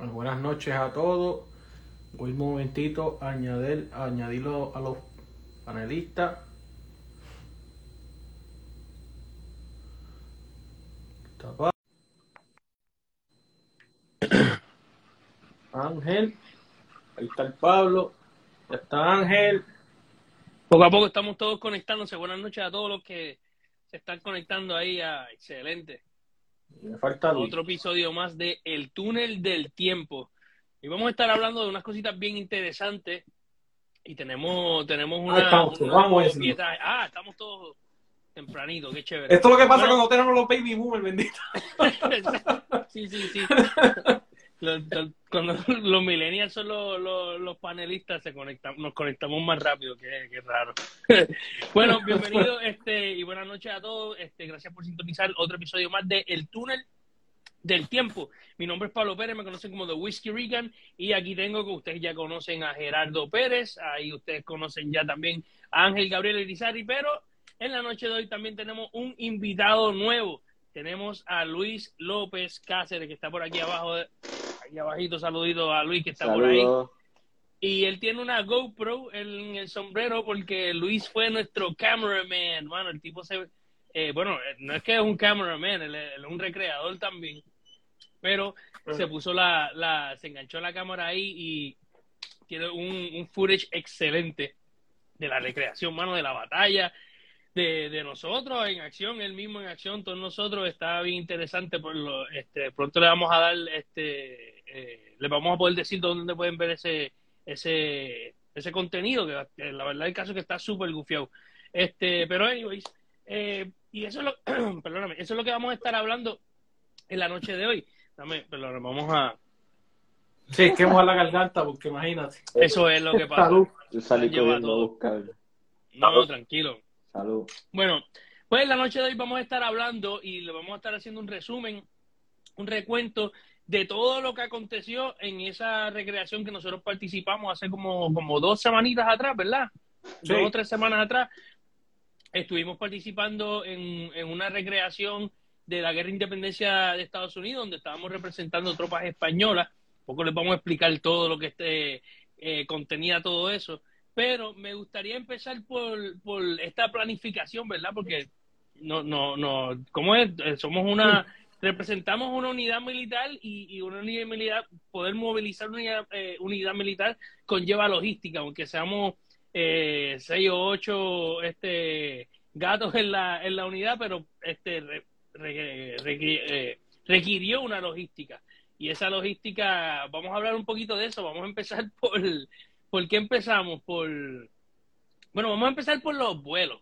Bueno, buenas noches a todos. Voy un momentito a añadir, añadirlo a los panelistas. Ángel. Ahí está el Pablo. Ya está Ángel. Poco a poco estamos todos conectándose. Buenas noches a todos los que se están conectando ahí. A... Excelente. Me falta Luis. Otro episodio más de El Túnel del Tiempo. Y vamos a estar hablando de unas cositas bien interesantes. Y tenemos, tenemos una. Ah, estamos, una- vamos Ah, estamos todos tempranito, qué chévere. Esto es lo que pasa Bueno. cuando tenemos los baby boomers, bendito. sí, sí, sí. Los- los- cuando los millennials son los, los- los panelistas, se conectan, nos conectamos más rápido, que, que raro. bueno, bienvenido este, y buenas noches a todos. Este, gracias por sintonizar otro episodio más de El Túnel del Tiempo. Mi nombre es Pablo Pérez, me conocen como The Whiskey Regan, y aquí tengo que ustedes ya conocen a Gerardo Pérez, ahí ustedes conocen ya también a Ángel Gabriel Irizarry, pero en la noche de hoy también tenemos un invitado nuevo. Tenemos a Luis López Cáceres, que está por aquí abajo, aquí abajito, saludito a Luis que está por ahí. Y él tiene una GoPro en el sombrero porque Luis fue nuestro cameraman. Bueno, el tipo se... eh, bueno, eh, no es que es un cameraman, él es él es un recreador también. Pero se puso la, la... Se enganchó la cámara ahí y tiene un, un footage excelente de la recreación, mano, de la batalla, de, de nosotros en acción, él mismo en acción, todos nosotros, está bien interesante. Por lo, este, pronto le vamos a dar, este, eh, le vamos a poder decir dónde pueden ver ese, ese, ese contenido, que, que la verdad el caso es que está súper gufiado. Este, pero anyways, eh, y eso es lo, perdóname, eso es lo que vamos a estar hablando en la noche de hoy. Dame, perdóname, vamos a, Sí, es que mojar la garganta, porque imagínate. eso es lo que pasa. Salud. Yo salí corriendo a buscar. No, tranquilo. Salud. Bueno, pues la noche de hoy vamos a estar hablando y le vamos a estar haciendo un resumen, un recuento de todo lo que aconteció en esa recreación que nosotros participamos hace como, como dos semanitas atrás, ¿verdad? Sí. Dos o tres semanas atrás. Estuvimos participando en, en una recreación de la guerra de independencia de Estados Unidos, donde estábamos representando tropas españolas. Un poco les vamos a explicar todo lo que este, eh, contenía todo eso. Pero me gustaría empezar por, por esta planificación, ¿verdad? Porque no, no, no, ¿cómo es? Eh, Somos una, representamos una unidad militar y, y una unidad militar, poder movilizar una unidad, eh, unidad militar conlleva logística, aunque seamos eh, seis o ocho este, gatos en la, en la unidad, pero este re- eh, requirió una logística. Y esa logística, vamos a hablar un poquito de eso, vamos a empezar por, ¿por qué empezamos? Por, bueno, vamos a empezar por los vuelos.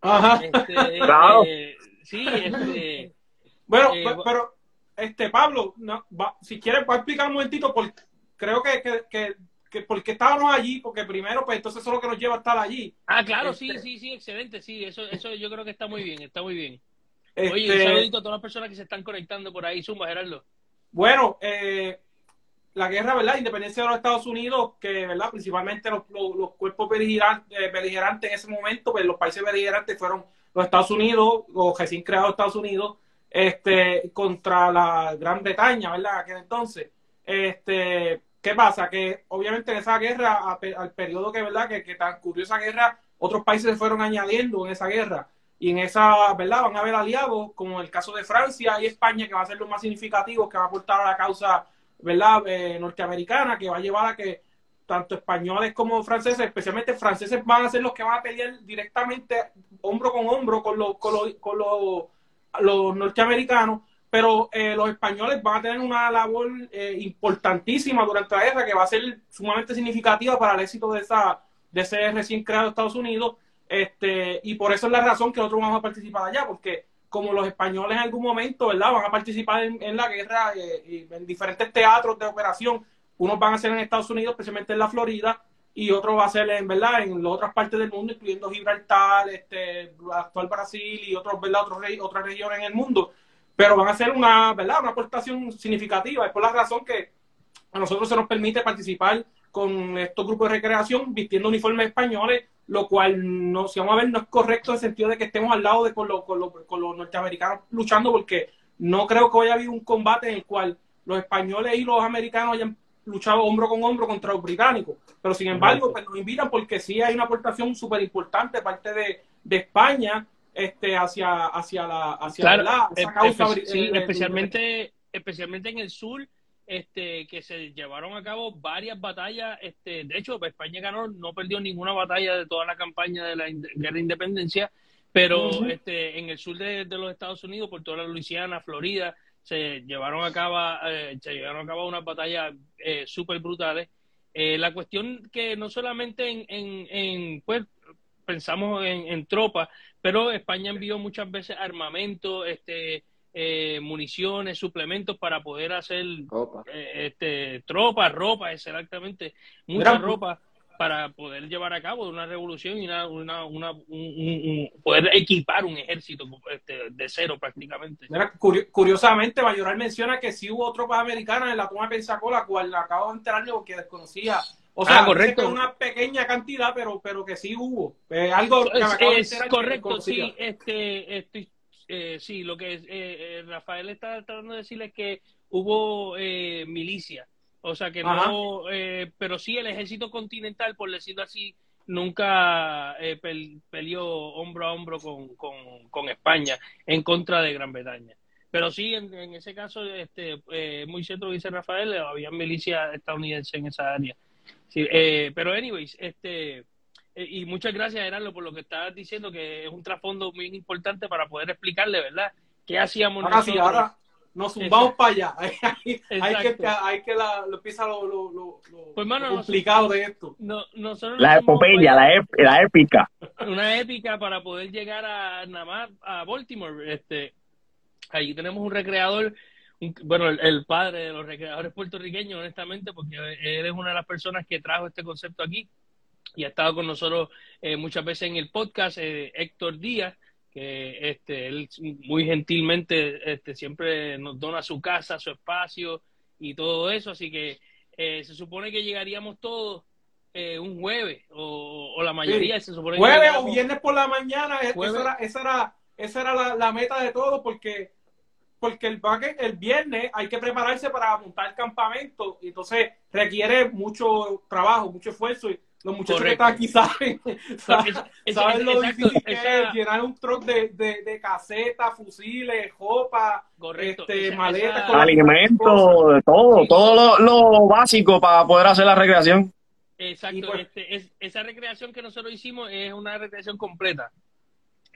Ajá. Este, Claro. eh, sí, este, Bueno, Eh, pe- va- pero, este, Pablo, no, va- si quieres, voy a explicar un momentito, por, creo que, que, que, que por qué estábamos allí, porque primero, pues entonces eso es lo que nos lleva a estar allí. ah, claro, sí, Este- sí, sí, excelente, sí, eso, eso yo creo que está muy bien, está muy bien. Oye, un Este, saludito a todas las personas que se están conectando por ahí, Zumba, Gerardo. Bueno, eh, la guerra, ¿verdad? Independencia de los Estados Unidos, que, ¿verdad? Principalmente los, los- los cuerpos beligerantes, eh, beligerantes en ese momento, pues los países beligerantes fueron los Estados Unidos, los recién creados Estados Unidos, este, contra la Gran Bretaña, ¿verdad? Aquel entonces. Este, ¿qué pasa? Que obviamente en esa guerra, a al periodo que, ¿verdad? Que, que transcurrió esa guerra, otros países se fueron añadiendo en esa guerra. Y en esa, ¿verdad? Van a haber aliados, como el caso de Francia y España, que va a ser lo más significativo, que va a aportar a la causa, ¿verdad? Eh, norteamericana, que va a llevar a que tanto españoles como franceses, especialmente franceses, van a ser los que van a pelear directamente hombro con hombro con los, con los, con los, los norteamericanos, pero eh, los españoles van a tener una labor eh, importantísima durante la guerra que va a ser sumamente significativa para el éxito de esa de ese recién creado Estados Unidos este y por eso es la razón que nosotros vamos a participar allá porque como los españoles en algún momento verdad van a participar en, la guerra eh, en diferentes teatros de operación. Unos van a ser en Estados Unidos especialmente en la Florida y otro va a ser en verdad en otras partes del mundo incluyendo Gibraltar este actual Brasil y otros verdad otros otras regiones en el mundo. Pero van a ser una verdad una aportación significativa. Es por la razón que a nosotros se nos permite participar con estos grupos de recreación vistiendo uniformes españoles, lo cual no, si vamos a ver, no es correcto en el sentido de que estemos al lado de con, los- con los- con los norteamericanos luchando, porque no creo que haya habido un combate en el cual los españoles y los americanos hayan luchado hombro con hombro contra los británicos. Pero sin embargo, pues, nos invitan porque sí hay una aportación súper importante de parte de, de España este, hacia, hacia la, hacia la, esa causa. sí, especialmente, especialmente en el sur, este, que se llevaron a cabo varias batallas. Este, de hecho, España ganó, no perdió ninguna batalla de toda la campaña de la guerra de independencia, pero este, en el sur de, los Estados Unidos, por toda la Luisiana, Florida, se llevaron a cabo, eh, se llevaron a cabo unas batallas eh, súper brutales. Eh, la cuestión que no solamente en, en, en pues, pensamos en, en tropas, pero España envió muchas veces armamento, este, eh, municiones, suplementos para poder hacer eh, este, tropas, ropa, exactamente, mucha ropa para poder llevar a cabo una revolución y una, una, una poder equipar un ejército este, de cero prácticamente. curiosamente, Mayoral menciona que sí hubo tropas americanas en la toma de Pensacola, cual acabo de enterarme porque desconocía o sea, ah, correcto. una pequeña cantidad, pero, pero que sí hubo. Eh, algo que me es, correcto, sí, este, estoy, eh, sí, lo que es, eh, eh, Rafael está tratando de decirle que hubo eh, milicia, o sea que no, pero sí el ejército continental, por decirlo así, nunca peleó hombro a hombro con, con, con, España en contra de Gran Bretaña. Pero sí, en, en ese caso, este, muy cierto dice Rafael, había milicia estadounidense en esa área. Sí, eh, pero anyways, este eh, y muchas gracias Heraldo por lo que estabas diciendo que es un trasfondo muy importante para poder explicarle, ¿verdad? ¿Qué hacíamos ahora nosotros? Sí, ahora nos zumbamos para allá. hay, que, hay que la, lo empieza lo, lo, lo, pues, complicado de esto. No, la epopeya, la, la épica. Una épica para poder llegar a nada más a Baltimore. Este, ahí tenemos un recreador bueno, el, padre de los recreadores puertorriqueños, honestamente, porque él es una de las personas que trajo este concepto aquí y ha estado con nosotros eh, muchas veces en el podcast, eh, Héctor Díaz, que este, él muy gentilmente este, siempre nos dona su casa, su espacio y todo eso, así que eh, se supone que llegaríamos todos un jueves o, la mayoría se supone jueves o viernes por la mañana, esa era, esa era, esa era la, la meta de todos porque porque el, el viernes hay que prepararse para montar el campamento y entonces requiere mucho trabajo, mucho esfuerzo y los muchachos que están aquí saben, saben, lo difícil que es llenar un truck de, de, de casetas, fusiles, ropa, este, maletas, alimentos, todo, todo lo, básico para poder hacer la recreación. Exacto, pues este, esa recreación que nosotros hicimos es una recreación completa.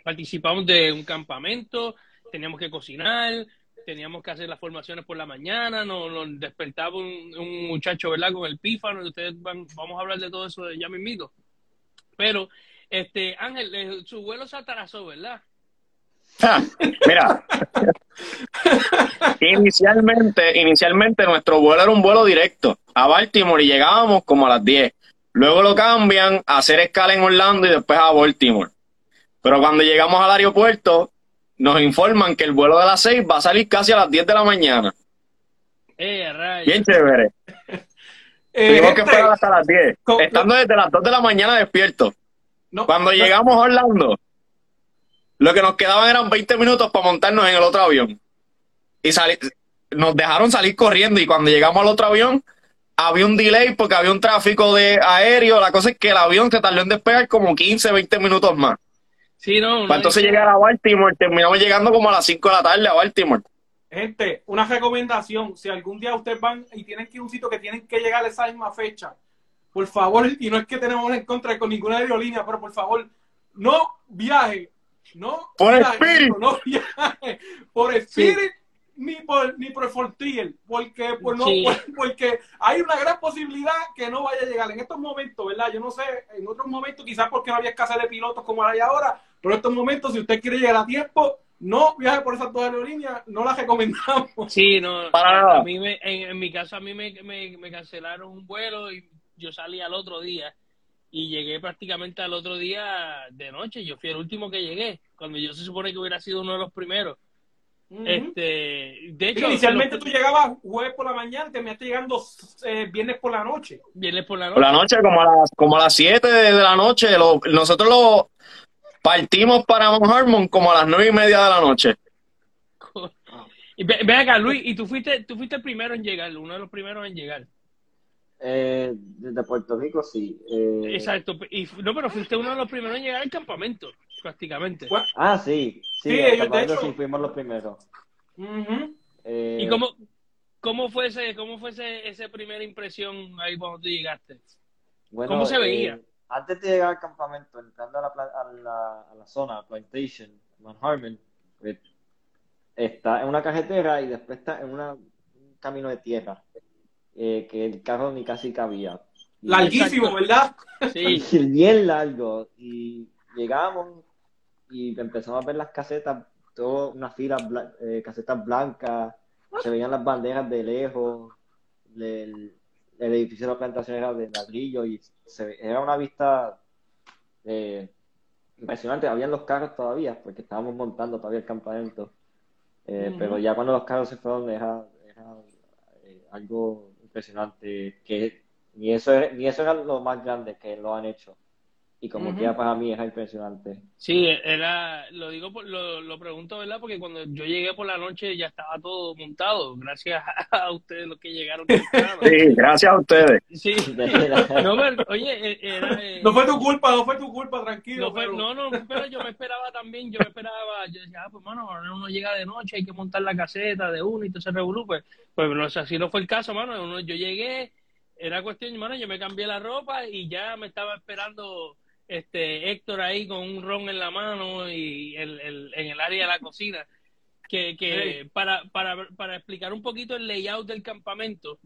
Participamos de un campamento, teníamos que cocinar, teníamos que hacer las formaciones por la mañana, nos, despertaba un, muchacho, ¿verdad? Con el pífano, y ustedes van, vamos a hablar de todo eso de ya mismito. Pero, este, Ángel, eh, su vuelo se atrasó, ¿verdad? Ah, mira, inicialmente, inicialmente nuestro vuelo era un vuelo directo a Baltimore y llegábamos como a las 10. Luego lo cambian a hacer escala en Orlando y después a Baltimore. Pero cuando llegamos al aeropuerto, nos informan que el vuelo de las 6 va a salir casi a las 10 de la mañana. Eh, Bien chévere. eh, Tuvimos que esperar hasta las 10, estando desde las 2 de la mañana despierto. Cuando llegamos a Orlando, lo que nos quedaban eran 20 minutos para montarnos en el otro avión. Y nos dejaron salir corriendo y cuando llegamos al otro avión, había un delay porque había un tráfico de aéreo. La cosa es que el avión se tardó en despegar como 15, 20 minutos más. Sí, no. Para entonces llegar a Baltimore, terminamos llegando como a las 5 de la tarde a Baltimore. Gente, una recomendación, si algún día ustedes van y tienen que ir a un sitio que tienen que llegar a esa misma fecha, por favor, y no es que tenemos en contra con ninguna aerolínea, pero por favor, no viaje, no por viaje, no viaje, por Spirit ni por ni por Fortier, porque pues, no, porque hay una gran posibilidad que no vaya a llegar en estos momentos, ¿verdad? Yo no sé, en otros momentos quizás porque no había escasez de pilotos como hay ahora, pero en estos momentos si usted quiere llegar a tiempo, no viaje por esas dos aerolíneas, no las recomendamos. Sí, no, a mí me, en, mi caso a mí me, me, cancelaron un vuelo y yo salí al otro día y llegué prácticamente al otro día de noche, yo fui el último que llegué, cuando yo se supone que hubiera sido uno de los primeros este, de hecho, inicialmente tú llegabas jueves por la mañana, terminaste llegando eh, viernes por la noche. Viernes por la noche. Por la noche, como a las, como a las 7 de, la noche. nosotros lo partimos para Mount Harmon como a las nueve y media de la noche. Y ve, acá, Luis, y tú fuiste, tú fuiste el primero en llegar, uno de los primeros en llegar. Eh, desde Puerto Rico, sí. Eh, Exacto. Y, no, pero fuiste uno de los primeros en llegar al campamento, prácticamente. Ah, sí. Sí, sí ellos, de hecho... sí fuimos los primeros. Eh, ¿Y cómo, cómo fue, ese, cómo fue ese, esa primera impresión ahí cuando tú llegaste? ¿Cómo se veía? antes de llegar al campamento, entrando a la, a la, a la zona, Plantation, Mount Harmon, está en una carretera y después está en una, un camino de tierra. Eh, que el carro ni casi cabía. Larguísimo, ¿verdad? Sí. Bien largo. Y llegamos y empezamos a ver las casetas, todas unas filas, eh, casetas blancas, se veían las banderas de lejos, el, edificio de la plantación era de ladrillo y se, era una vista eh, impresionante. Habían los carros todavía, porque estábamos montando todavía el campamento. Pero ya cuando los carros se fueron era, era algo impresionante, que ni eso, ni eso era lo más grande que lo han hecho. Y como que para mí era impresionante. Sí, era, lo digo, lo, lo pregunto, ¿verdad? Porque cuando yo llegué por la noche ya estaba todo montado, gracias a ustedes los que llegaron. sí, gracias a ustedes. Sí, no, pero, oye, e, era, eh, no fue tu culpa, no fue tu culpa, tranquilo. No, fue, no, no, pero yo me esperaba también, yo me esperaba, yo decía, ah, pues mano, uno llega de noche, hay que montar la caseta de uno y todo ese revolú, pues, pues no, así no fue el caso, mano, yo llegué, era cuestión, mano, yo me cambié la ropa y ya me estaba esperando este Héctor ahí con un ron en la mano y el, el, en el área de la cocina. Que, que para, para, para explicar un poquito el layout del campamento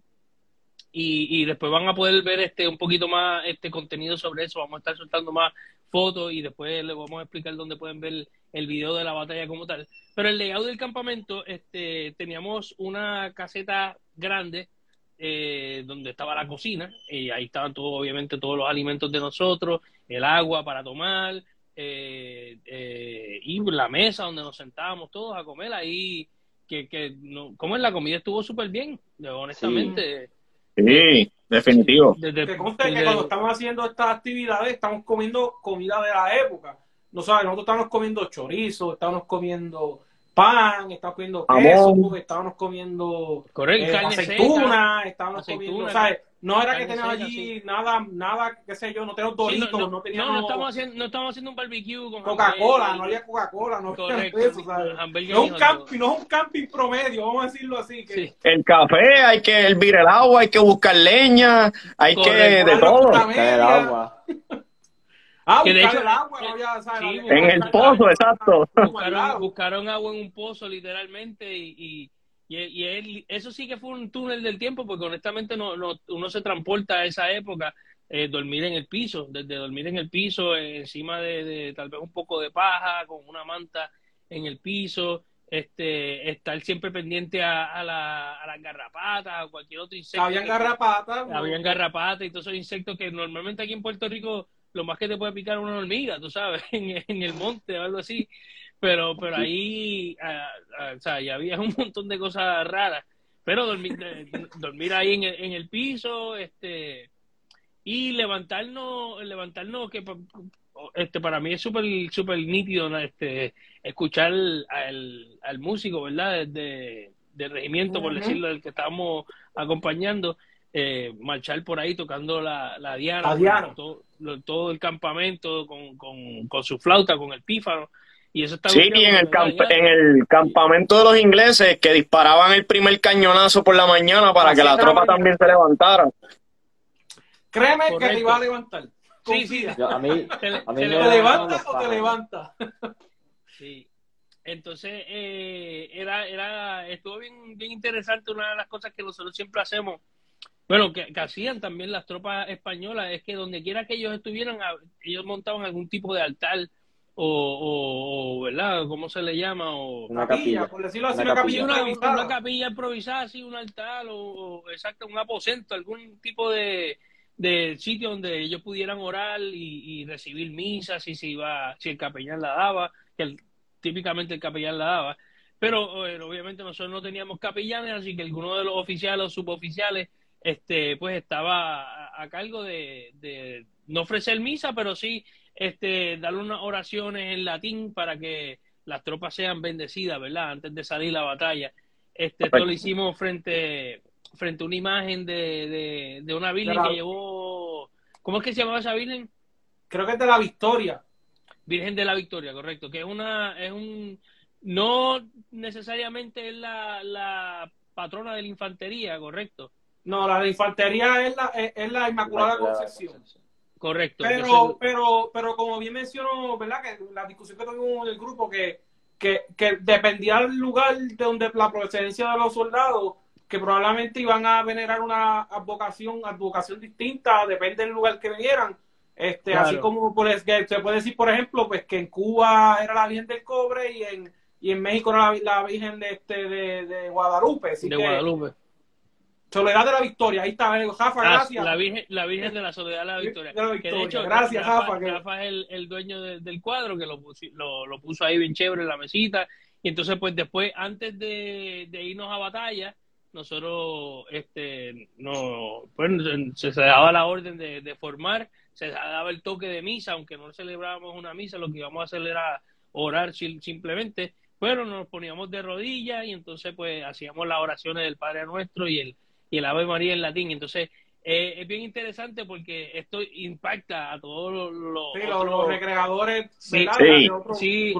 y, y después van a poder ver este un poquito más este contenido sobre eso. Vamos a estar soltando más fotos y después les vamos a explicar dónde pueden ver el video de la batalla como tal. Pero el layout del campamento, este, teníamos una caseta grande eh, donde estaba la cocina, y ahí estaban todo, obviamente todos los alimentos de nosotros, el agua para tomar, eh, eh, y la mesa donde nos sentábamos todos a comer ahí, que, que no, comer la comida estuvo súper bien, honestamente. Sí, definitivo. que conste que cuando estamos haciendo estas actividades estamos comiendo comida de la época. No sabes, nosotros estamos comiendo chorizo, estamos comiendo pan, estábamos comiendo queso, estábamos comiendo Correcto, eh, aceituna, estábamos comiendo, ¿sabes? No era que teníamos allí nada, nada, qué sé yo, no teníamos doritos, no, no, teníamos... No, no estamos haciendo, no estamos haciendo un barbecue con Coca-Cola, no había Coca-Cola, no Correcto, eso, ¿sabes? No es, un camping, no es un camping promedio, vamos a decirlo así. Que... Sí. El café, hay que hervir el agua, hay que buscar leña, hay Correcto. que de todo. El agua. Ah, que de hecho, el agua, en el pozo, exacto. Buscaron, agua en un pozo, literalmente, y, y, y, eso sí que fue un túnel del tiempo, porque honestamente no, no uno se transporta a esa época, eh, dormir en el piso, desde dormir en el piso, eh, encima de, tal vez un poco de paja, con una manta en el piso, este, estar siempre pendiente a, a, la, a las garrapatas, o cualquier otro insecto. Habían garrapatas. Habían garrapatas y todos esos insectos que normalmente aquí en Puerto Rico lo más que te puede picar una hormiga, tú sabes, en, en el monte o algo así. Pero, pero ahí, ah, ah, o sea, ya había un montón de cosas raras. Pero dormir, dormir ahí en el, en el piso, este, y levantarnos, levantarnos, que este, para mí es súper super nítido este, escuchar al, al músico, ¿verdad? De, del regimiento, por decirlo, del que estábamos acompañando, eh, marchar por ahí tocando la, la diana, todo, el campamento con, con, su flauta, con el pífaro. Y eso está sí, y en el, en el campamento de los ingleses que disparaban el primer cañonazo por la mañana para que la tropa también se levantara. Créeme que te iba a levantar. Sí, sí. a mí, ¿Te, levanta o te levanta? Sí. Entonces, eh, era, era, estuvo bien, bien interesante. Una de las cosas que nosotros siempre hacemos bueno, que, hacían también las tropas españolas es que donde quiera que ellos estuvieran, ellos montaban algún tipo de altar o, o ¿verdad? ¿Cómo se le llama? O, una capilla, por decirlo así, una, capilla, improvisada. Una, capilla improvisada, así, un altar o, exacto, un aposento, algún tipo de, de sitio donde ellos pudieran orar y, recibir misas si se iba, si el capellán la daba, que típicamente el capellán la daba. Pero eh, obviamente nosotros no teníamos capellanes, así que alguno de los oficiales o suboficiales este, pues estaba a, cargo de, no ofrecer misa, pero sí este, darle unas oraciones en latín para que las tropas sean bendecidas, ¿verdad? Antes de salir la batalla. Este, esto lo hicimos frente, frente a una imagen de, de, una virgen que llevó. ¿Cómo es que se llamaba esa virgen? Creo que es de la Victoria. Virgen de la Victoria, correcto. Que es una. es un No necesariamente es la, la patrona de la infantería, correcto. No, la de infantería es la, es, la Inmaculada Concepción. Correcto. Pero, pero, pero como bien mencionó, ¿verdad? Que la discusión que tuvimos en el grupo, que, que, que dependía del lugar de donde la procedencia de los soldados, que probablemente iban a venerar una advocación, advocación distinta, depende del lugar que vinieran. Este, así como pues, que se puede decir, por ejemplo, pues que en Cuba era la Virgen del Cobre y en, y en México era la, Virgen de este de, de Guadalupe. de Guadalupe. Soledad de la Victoria, ahí está, Jafa, ah, gracias. La Virgen, la Virgen de la Soledad de la Victoria. de hecho, gracias, Jafa. Jafa, es el, dueño del cuadro que lo puso, lo, puso ahí bien chévere en la mesita. Y entonces, pues después, antes de, irnos a batalla, nosotros, este, no, pues se, daba la orden de, formar, se daba el toque de misa, aunque no celebrábamos una misa, lo que íbamos a hacer era orar simplemente. Pero nos poníamos de rodillas y entonces, pues, hacíamos las oraciones del Padre Nuestro y el y el Ave María en latín. Entonces, eh, es bien interesante porque esto impacta a todos los, los, recreadores sí, sí,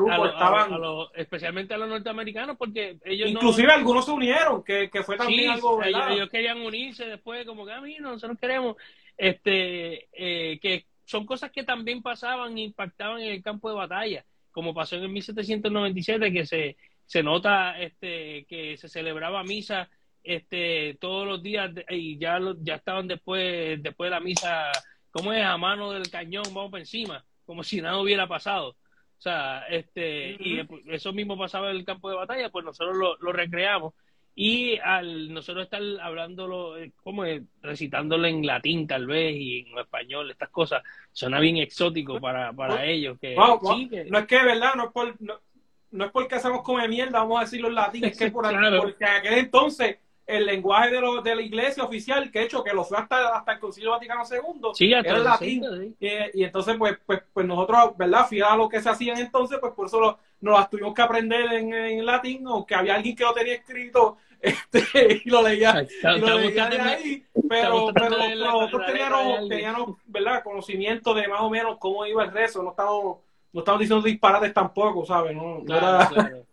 especialmente a los norteamericanos porque ellos inclusive algunos se unieron que, fue también algo ellos, querían unirse después como que a mí nosotros queremos este eh, que son cosas que también pasaban e impactaban en el campo de batalla como pasó en el 1797 que se se nota este que se celebraba misa este todos los días y ya ya estaban después después de la misa como es a mano del cañón vamos por encima como si nada hubiera pasado. O sea este y eso mismo pasaba en el campo de batalla pues nosotros lo, recreamos. Y al nosotros estar hablándolo eh, como recitándolo en latín tal vez y en español estas cosas suena bien exótico para, para ellos que, no es que verdad no es por no, es porque hacemos come mierda vamos a decirlo en latín es que por porque aquel entonces el lenguaje de, lo, de la iglesia oficial, que hecho que lo fue hasta, hasta el Concilio Vaticano II, sí, era el latín. y, entonces, pues, pues, pues nosotros, ¿verdad? Fiel a lo que se hacía entonces, pues por eso nos las tuvimos que aprender en, en latín, que había alguien que lo tenía escrito este, y lo leía, y lo leía de ahí, pero, pero, nosotros teníamos, teníamos, ¿verdad? Conocimiento de más o menos cómo iba el rezo, no estamos, no estamos diciendo disparates tampoco, ¿sabes? No, claro,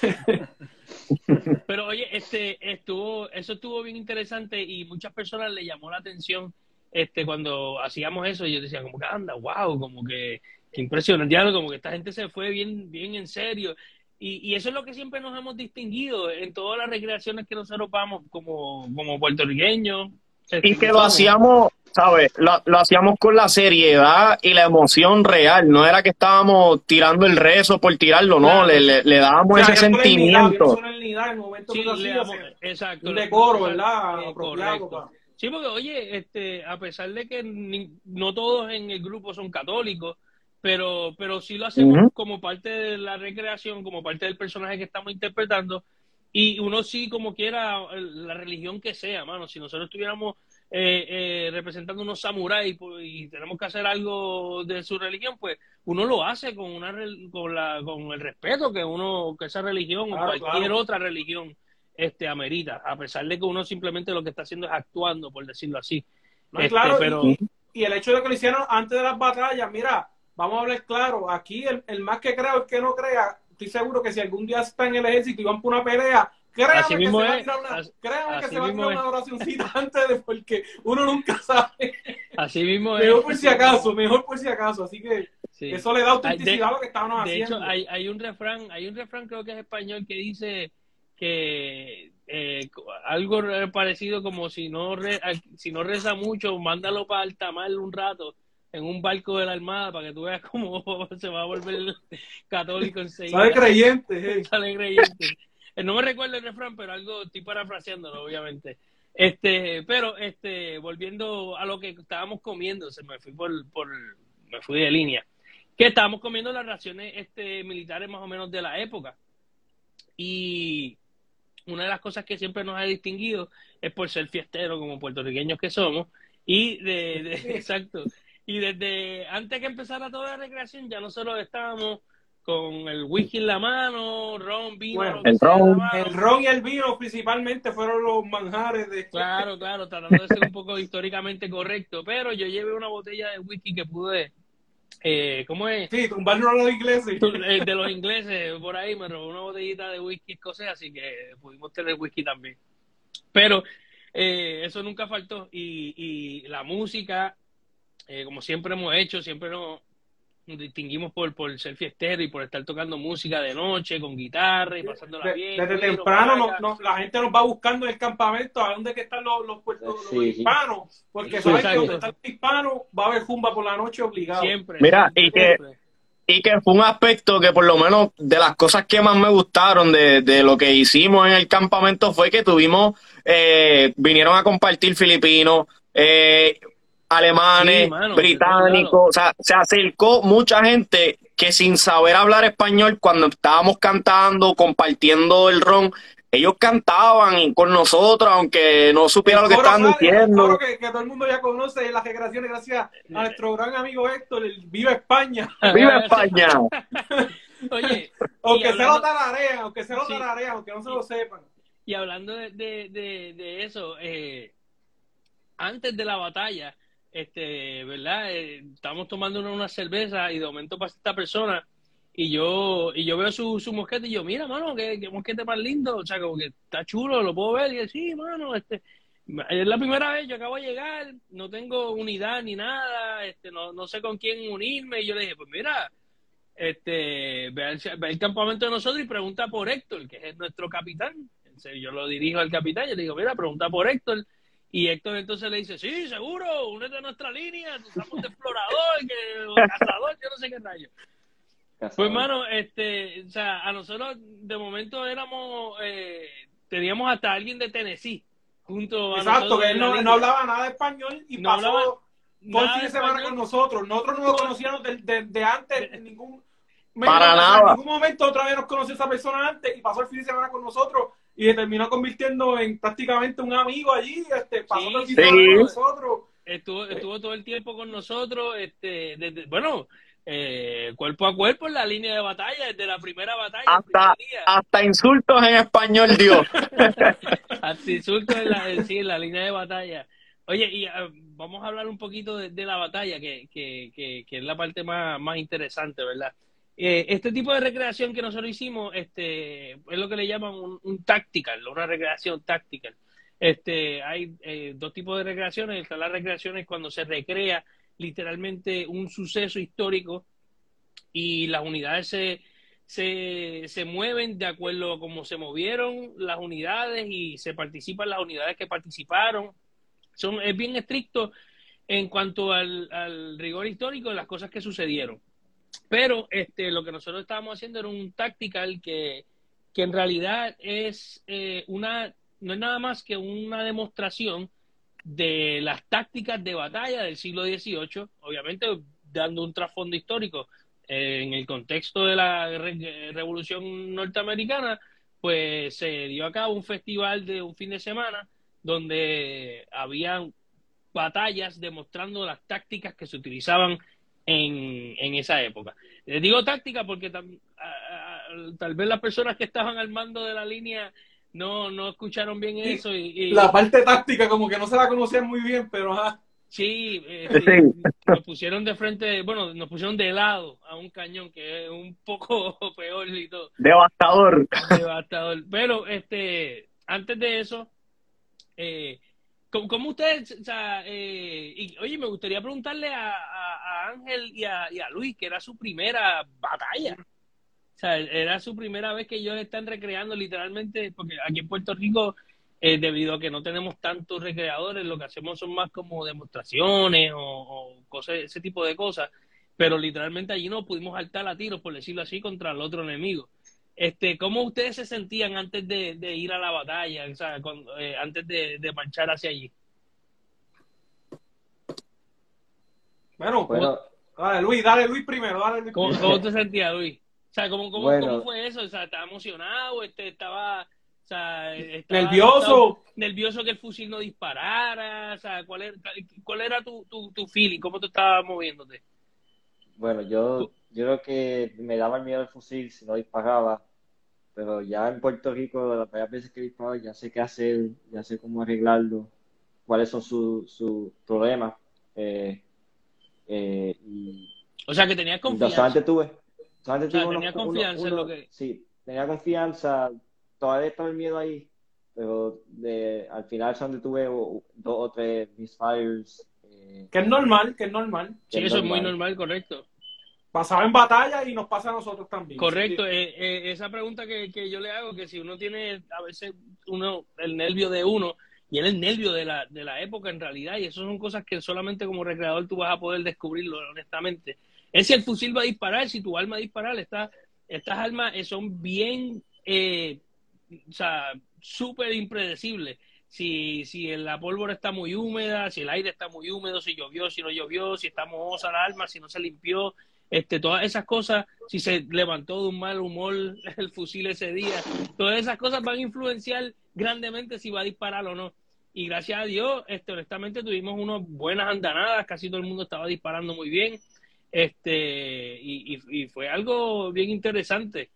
Pero oye, este estuvo, eso estuvo bien interesante y muchas personas le llamó la atención este cuando hacíamos eso y yo decía como que anda, wow, como que, impresionante, como que esta gente se fue bien, bien en serio. Y, y, eso es lo que siempre nos hemos distinguido en todas las recreaciones que nosotros vamos como, como puertorriqueños, y que lo hacíamos, ¿sabes? Lo, hacíamos con la seriedad y la emoción real. No era que estábamos tirando el rezo por tirarlo, no. Le, le, dábamos ese sentimiento. exacto. Un decoro, ¿verdad? Sí, porque oye, este, a pesar de que no todos en el grupo son católicos, pero, pero sí lo hacemos como parte de la recreación, como parte del personaje que estamos interpretando, y uno sí, como quiera, la religión que sea, mano. Si nosotros estuviéramos eh, eh, representando unos samuráis pues, y tenemos que hacer algo de su religión, pues uno lo hace con una con, la, con el respeto que uno que esa religión o cualquier otra religión este amerita, a pesar de que uno simplemente lo que está haciendo es actuando, por decirlo así. Este, claro, pero... y, el hecho de que lo hicieron antes de las batallas, mira, vamos a hablar claro, aquí el, el más que crea o el que no crea, estoy seguro que si algún día está en el ejército y van por una pelea, créanme que se va a una, créanme que se va a tirar una oracióncita antes de porque uno nunca sabe. Así mismo es. Mejor por si acaso, mejor por si acaso, así que eso le da autenticidad a lo que estábamos haciendo. De hecho, hay, hay un refrán, hay un refrán creo que es español que dice que eh, algo parecido como si no si no reza mucho, mándalo para alta mar un rato en un barco de la Armada para que tú veas cómo se va a volver católico enseguida. Sale creyente, Sale creyente. Eh, no me recuerdo el refrán, pero algo estoy parafraseándolo, obviamente. Este, pero este, volviendo a lo que estábamos comiendo, se me fui por, por me fui de línea. Que estábamos comiendo las raciones este, militares más o menos de la época. Y una de las cosas que siempre nos ha distinguido es por ser fiestero como puertorriqueños que somos. Y de, de exacto y desde antes que empezara toda la recreación ya nosotros estábamos con el whisky en la mano, ron, vino. el, ron. el ron y el vino principalmente fueron los manjares de... Claro, claro, tratando de ser un poco históricamente correcto, pero yo llevé una botella de whisky que pude... Eh, ¿Cómo es? Sí, tumbarnos a los ingleses. Eh, de los ingleses, por ahí me robó una botellita de whisky escocés, así que pudimos tener whisky también. Pero eh, eso nunca faltó. Y, y la música, eh, como siempre hemos hecho, siempre nos, distinguimos por, por ser fiestero y por estar tocando música de noche con guitarra y pasándola bien. Desde temprano la gente nos va buscando en el campamento a dónde que están los, los, hispanos, porque saben que donde están los hispanos va a haber jumba por la noche obligado. Siempre. Mira, y que y que fue un aspecto que por lo menos de las cosas que más me gustaron de, de lo que hicimos en el campamento fue que tuvimos, eh, vinieron a compartir filipinos, eh, alemanes, británicos, o sea, se acercó mucha gente que sin saber hablar español, cuando estábamos cantando, compartiendo el ron, ellos cantaban con nosotros, aunque no supieran lo que estaban diciendo. que, que, todo el mundo ya conoce las generaciones gracias a nuestro gran amigo Héctor, el Viva España. ¡Viva España! Oye, aunque se lo tararean, aunque se lo tararean, aunque no se lo sepan. Y hablando de, de, de, eso, eh, antes de la batalla, este, ¿verdad? Eh, estamos tomando una cerveza y de momento pasa esta persona y yo y yo veo su, su mosquete y yo, mira, mano, qué, mosquete más lindo, o sea, como que está chulo, lo puedo ver y yo, sí, mano, este es la primera vez, yo acabo de llegar, no tengo unidad ni nada, este no, no sé con quién unirme y yo le dije, pues mira, este ve, el, campamento de nosotros y pregunta por Héctor, que es nuestro capitán. yo lo dirijo al capitán y le digo, mira, pregunta por Héctor y Héctor entonces le dice, sí, seguro, únete a nuestra línea, tú somos de explorador, que, cazador, yo no sé qué rayo. Pues, hermano, este, o sea, a nosotros de momento éramos, eh, teníamos hasta alguien de Tennessee junto a Exacto, que él no, no, hablaba nada de español y pasó todo el fin de semana con nosotros. Nosotros no lo conocíamos de, de, antes, en ningún, Para nada. en ningún momento otra vez nos conoció esa persona antes y pasó el fin de semana con nosotros y se terminó convirtiendo en prácticamente un amigo allí, este, pasó sí, con nosotros. Estuvo, estuvo todo el tiempo con nosotros, este, desde, bueno, eh, cuerpo a cuerpo en la línea de batalla, desde la primera batalla. Hasta, hasta insultos en español, Dios. hasta insultos en la, en la línea de batalla. Oye, y ah, vamos a hablar un poquito de, la batalla, que, que, que, que, es la parte más, más interesante, ¿verdad? Eh, este tipo de recreación que nosotros hicimos este, es lo que le llaman un, tactical, una recreación tactical. Este, hay eh, dos tipos de recreaciones. Están las recreaciones cuando se recrea literalmente un suceso histórico y las unidades se, se, se mueven de acuerdo a cómo se movieron las unidades y se participan las unidades que participaron. Son, es bien estricto en cuanto al rigor histórico de las cosas que sucedieron. Pero este, lo que nosotros estábamos haciendo era un tactical que, que en realidad es eh, una, no es nada más que una demostración de las tácticas de batalla del siglo XVIII, obviamente dando un trasfondo histórico. Eh, en el contexto de la Revolución Norteamericana, pues se dio a cabo un festival de un fin de semana donde habían batallas demostrando las tácticas que se utilizaban en, en esa época. Les digo táctica porque tal vez las personas que estaban al mando de la línea no, no escucharon bien eso. Y, La parte táctica como que no se la conocían muy bien, pero... Sí, eh, nos pusieron de frente, bueno, nos pusieron de lado a un cañón que es un poco peor y todo. Devastador. Devastador. Pero, este, antes de eso, eh, ¿Cómo, ustedes, o sea, eh, y, oye, me gustaría preguntarle a, Ángel y a, Luis, que era su primera batalla. O sea, era su primera vez que ellos están recreando literalmente, porque aquí en Puerto Rico, eh, debido a que no tenemos tantos recreadores, lo que hacemos son más como demostraciones o, cosas, ese tipo de cosas. Pero literalmente allí no pudimos saltar a tiros, por decirlo así, contra el otro enemigo. Este, ¿Cómo ustedes se sentían antes de, ir a la batalla, o sea, eh, antes de, marchar hacia allí? Bueno, dale Luis, dale Luis primero, dale Luis ¿Cómo, ¿Cómo, te sentías, Luis? O sea, ¿cómo, cómo, fue eso? O sea, ¿estaba emocionado? Este, ¿Estaba, o sea, nervioso? nervioso que el fusil no disparara? O sea, ¿cuál era, cuál era tu, tu, tu feeling? ¿Cómo te estabas moviéndote? Bueno, yo, yo creo que me daba el miedo el fusil si no disparaba, pero ya en Puerto Rico, las varias veces que he disparado, ya sé qué hacer, ya sé cómo arreglarlo, cuáles son sus su problemas. Eh, eh, y, o sea, que tenía confianza. Solamente tuve. Solamente tuve tenía confianza en lo que. Sí, tenía confianza. Todavía estaba el miedo ahí, pero de, al final solamente tuve dos o tres misfires. Eh, que es normal, que es normal. Sí, eso es muy normal, correcto. Pasaba en batalla y nos pasa a nosotros también. Correcto, eh, eh, esa pregunta que, que, yo le hago, que si uno tiene a veces uno el nervio de uno, y era el nervio de la, de la época en realidad, y eso son cosas que solamente como recreador tú vas a poder descubrirlo honestamente. Es si el fusil va a disparar, si tu arma va a disparar, está, estas armas son bien, eh, o sea, súper impredecibles. Si, si la pólvora está muy húmeda, si el aire está muy húmedo, si llovió, si no llovió, si está mohosa la arma, si no se limpió, este, todas esas cosas, si se levantó de un mal humor el fusil ese día, todas esas cosas van a influenciar grandemente si va a disparar o no. Y gracias a Dios, este, honestamente tuvimos unas buenas andanadas, casi todo el mundo estaba disparando muy bien, este, y, y, fue algo bien interesante.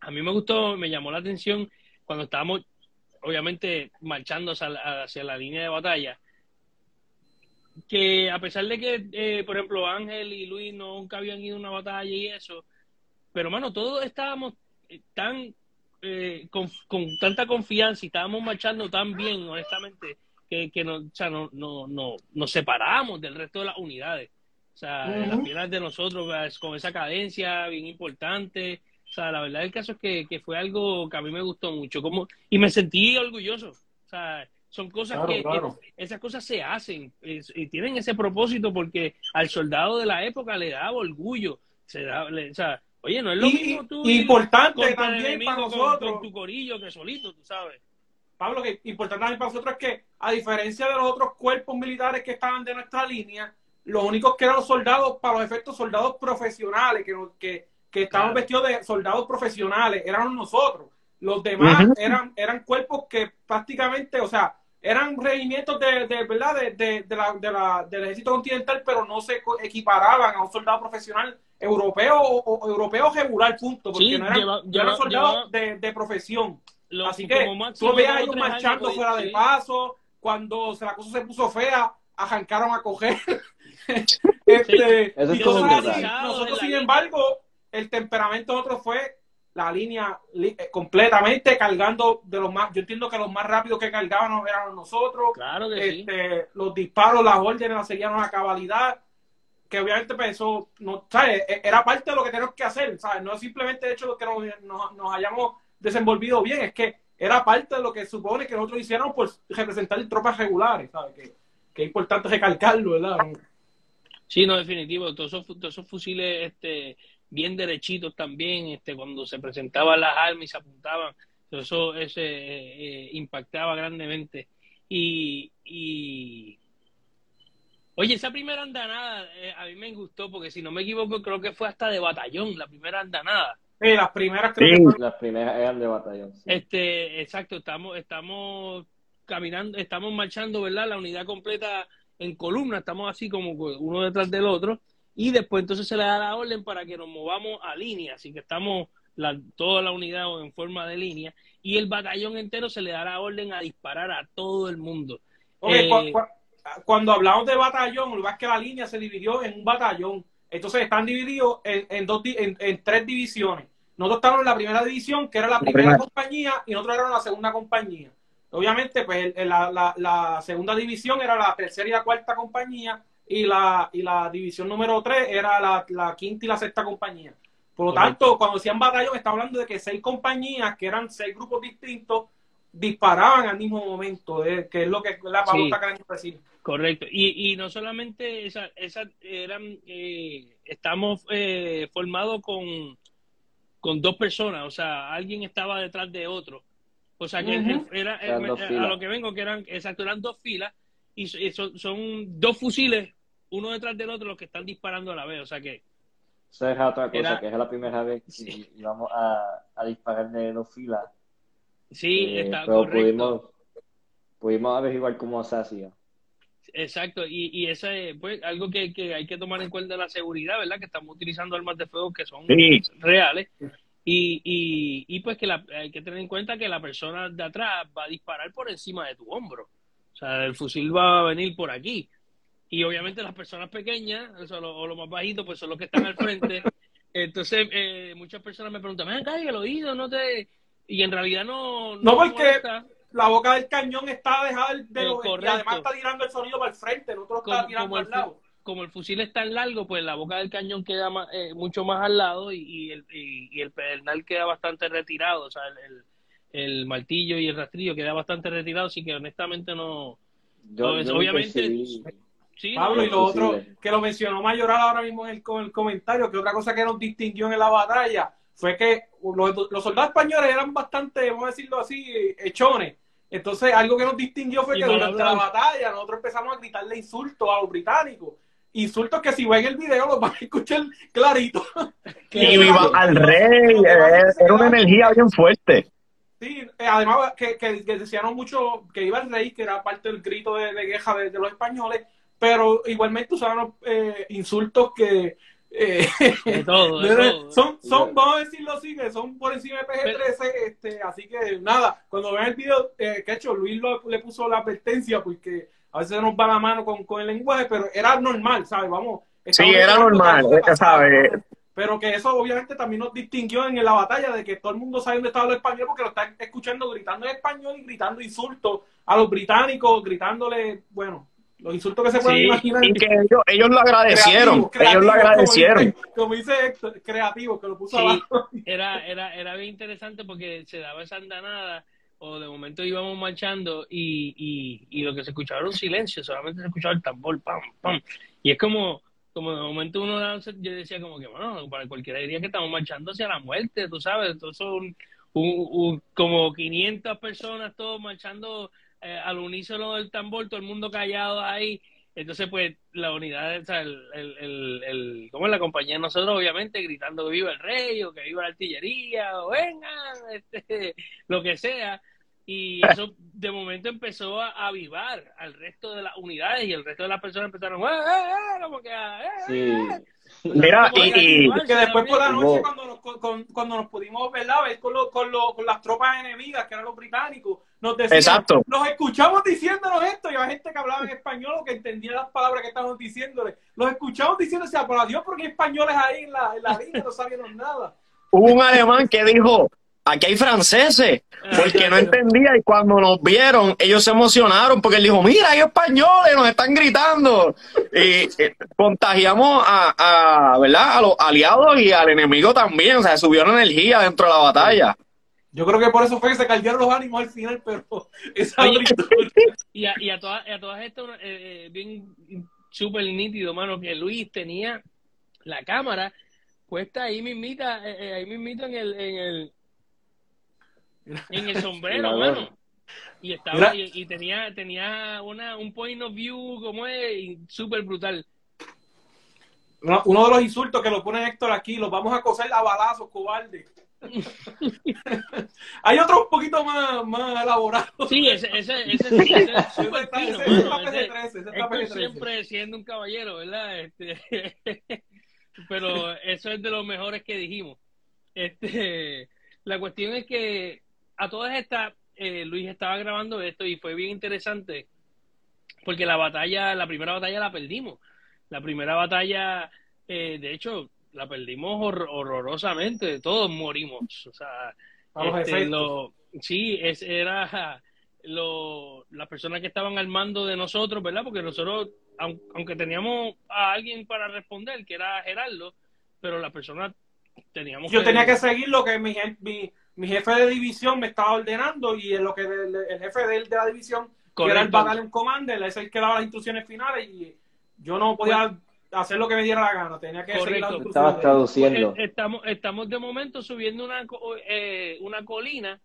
A mí me gustó, me llamó la atención cuando estábamos, obviamente, marchando hacia la línea de batalla, que a pesar de que, eh, por ejemplo, Ángel y Luis nunca habían ido a una batalla y eso, pero mano, todos estábamos eh, tan eh, con, tanta confianza y estábamos marchando tan bien, honestamente, que, que no, o sea, no, no, no, nos separamos del resto de las unidades. O sea, las piernas de nosotros pues, con esa cadencia bien importante. O sea, la verdad del caso es que, que fue algo que a mí me gustó mucho. Como, y me sentí orgulloso. O sea, son cosas que, esas cosas se hacen y tienen ese propósito porque al soldado de la época le daba orgullo. Se da, o sea, oye, no es lo mismo tú. Importante también para nosotros. Con, tu corillo que solito, tú sabes. Pablo, que importante también para nosotros es que, a diferencia de los otros cuerpos militares que estaban de nuestra línea, los únicos que eran los soldados, para los efectos soldados profesionales, que, que, que estaban vestidos de soldados profesionales, eran nosotros. Los demás eran, eran cuerpos que prácticamente, o sea, eran regimientos de, de verdad de, de, de, la, de la, del ejército continental, pero no se equiparaban a un soldado profesional europeo o, europeo regular, punto, porque no eran, soldados de, profesión. Así que tú veías a ellos marchando fuera de paso, cuando la cosa se puso fea, arrancaron a coger. este, nosotros, sin embargo, el temperamento de nosotros fue la línea eh, completamente cargando de los más, yo entiendo que los más rápidos que cargábamos eran nosotros. Claro que este, Los disparos, las órdenes las seguían a cabalidad, que obviamente pues eso, no, ¿sabes? E, era parte de lo que tenemos que hacer, ¿sabes? No es simplemente hecho de que nos, nos, hayamos desenvolvido bien, es que era parte de lo que supone que nosotros hiciéramos por representar tropas regulares, ¿sabes? Que, que es importante recalcarlo, ¿verdad? Sí, no, definitivo, todos esos, todos esos fusiles, este bien derechitos también, este, cuando se presentaban las armas y se apuntaban, eso ese, eh, impactaba grandemente. Y, y, oye, esa primera andanada eh, a mí me gustó porque si no me equivoco creo que fue hasta de batallón, la primera andanada. Sí, las primeras Las primeras eran de batallón. Este, exacto, estamos, estamos caminando, estamos marchando, ¿verdad? La unidad completa en columna, estamos así como uno detrás del otro y después entonces se le da la orden para que nos movamos a línea, así que estamos la, toda la unidad en forma de línea y el batallón entero se le da la orden a disparar a todo el mundo. Eh, cuando hablamos de batallón, lo que es que la línea se dividió en un batallón, entonces están divididos en, dos, en, tres divisiones. Nosotros estábamos en la primera división, que era la primera, compañía, y nosotros éramos la segunda compañía. Obviamente, pues la, la, la segunda división era la tercera y la cuarta compañía, y la, y la división número 3 era la, la quinta y la sexta compañía. Por lo tanto, cuando decían batallón, está hablando de que seis compañías, que eran seis grupos distintos, disparaban al mismo momento, eh, que es lo que la pauta que queremos decir. Correcto. Y, y no solamente esas esa eran, eh, estamos eh, formados con, con dos personas, o sea, alguien estaba detrás de otro. O sea, que era, a lo que vengo, que eran, exacto, eran dos filas y, son, son, dos fusiles, uno detrás del otro, los que están disparando a la vez. O sea que. Eso es otra cosa, que es la primera vez que íbamos a, a disparar de dos filas. Sí, eh, está pero correcto. Pudimos, pudimos igual cómo se hacía. Exacto, y, y ese pues algo que, que, hay que tomar en cuenta la seguridad, ¿verdad? Que estamos utilizando armas de fuego que son reales y, y, y, pues que la, hay que tener en cuenta que la persona de atrás va a disparar por encima de tu hombro. O sea, el fusil va a venir por aquí. Y obviamente las personas pequeñas o, lo, los más bajitos, pues son los que están al frente. Entonces, eh, muchas personas me preguntan, ven acá, el oído no te... Y en realidad no... No, porque la boca del cañón está dejada de eh, y además está tirando el sonido para el frente, el otro está tirando al lado. Como el fusil es tan largo, pues la boca del cañón queda eh, mucho más al lado y, el, y, el pedernal queda bastante retirado, o sea, el, el, martillo y el rastrillo queda bastante retirado, así que honestamente no... obviamente... Sí, Pablo, y lo otro que lo mencionó Mayoral ahora mismo en el, el comentario, que otra cosa que nos distinguió en la batalla fue que los, los soldados españoles eran bastante, vamos a decirlo así, hechones entonces, algo que nos distinguió fue que durante la batalla nosotros empezamos a gritarle insultos a los británicos. Insultos que si ven el video los van a escuchar clarito. y viva al rey, eh, era una energía bien fuerte. Sí, eh, además que, que, decían mucho que iba el rey, que era parte del grito de, de queja de, los españoles, pero igualmente usaban eh, insultos que eh, son, son, vamos a decirlo así, que son por encima de PG-13, este, así que nada, cuando vean el video, eh, que hecho Luis le puso la advertencia porque a veces nos va la mano con, con el lenguaje, pero era normal, ¿sabes? Vamos. Sí, era normal, ¿sabes? Pero que eso obviamente también nos distinguió en la batalla de que todo el mundo sabe dónde estaba el español porque lo están escuchando gritando en español y gritando insultos a los británicos, gritándole, bueno, los insultos que se pueden imaginar. Y que ellos, ellos lo agradecieron. ellos lo agradecieron. Como dice, Héctor, creativo, que lo puso abajo. Era, era, era bien interesante porque se daba esa andanada o de momento íbamos marchando y, y, y lo que se escuchaba era un silencio, solamente se escuchaba el tambor, pam, pam. Y es como, como de momento uno yo decía como que, bueno, para cualquiera diría que estamos marchando hacia la muerte, tú sabes, entonces son un, como 500 personas todos marchando eh, al unísono del tambor, todo el mundo callado ahí. Entonces, pues, la unidad, o sea, el, el, el, ¿cómo es la compañía? Nosotros, obviamente, gritando que viva el rey, o que viva la artillería, o vengan, este, lo que sea. Y eso, de momento, empezó a avivar al resto de las unidades, y el resto de las personas empezaron, ¡eh, eh, eh! Como que, ¡eh, eh! Mira, y, que después por la noche, cuando nos, cuando nos pudimos ver con, con, con las tropas enemigas, que eran los británicos, nos decían, Exacto. nos escuchamos diciéndonos esto, y había gente que hablaba en español o que entendía las palabras que estábamos diciéndole. Los escuchamos diciéndose, ah, por Dios, porque hay españoles ahí en la, en la línea, no sabíamos nada. Hubo un alemán que dijo, aquí hay franceses, porque no entendía y cuando nos vieron, ellos se emocionaron porque él dijo, mira, hay españoles, nos están gritando. Y eh, contagiamos a, ¿verdad? a los aliados y al enemigo también, o sea, subió la energía dentro de la batalla. Yo creo que por eso fue que se caldearon los ánimos al final, pero esa y, a, y a, todas, a todas estas, eh, eh, bien súper nítido, mano, que Luis tenía la cámara puesta ahí mismita, ahí mismito en el, en el, en el sombrero, mano. Y estaba y, tenía tenía una un point of view como es súper brutal. Uno de los insultos que lo pone Héctor aquí, los vamos a coser a balazos, cobarde. Hay otro un poquito más, más elaborado. Sí, ese, ese, ese, ese es súper fino. siempre siendo un caballero, ¿verdad? Este, pero eso es de los mejores que dijimos. Este, la cuestión es que a todas estas, eh, Luis estaba grabando esto y fue bien interesante porque la batalla, la primera batalla la perdimos. La primera batalla, eh, de hecho, la perdimos horrorosamente, todos morimos. O sea, este, sí, es, era lo, las personas que estaban al mando de nosotros, ¿verdad? Porque nosotros, aunque teníamos a alguien para responder, que era Gerardo, pero la persona teníamos Yo tenía que seguir lo que mi, mi, mi jefe de división me estaba ordenando y en lo que el, jefe de, de, la división, que era el Battalion Commander, es el que daba las instrucciones finales y yo no podía hacer lo que me diera la gana, tenía que seguir las instrucciones. traduciendo. Eh, estamos, estamos de momento subiendo una, eh, una colina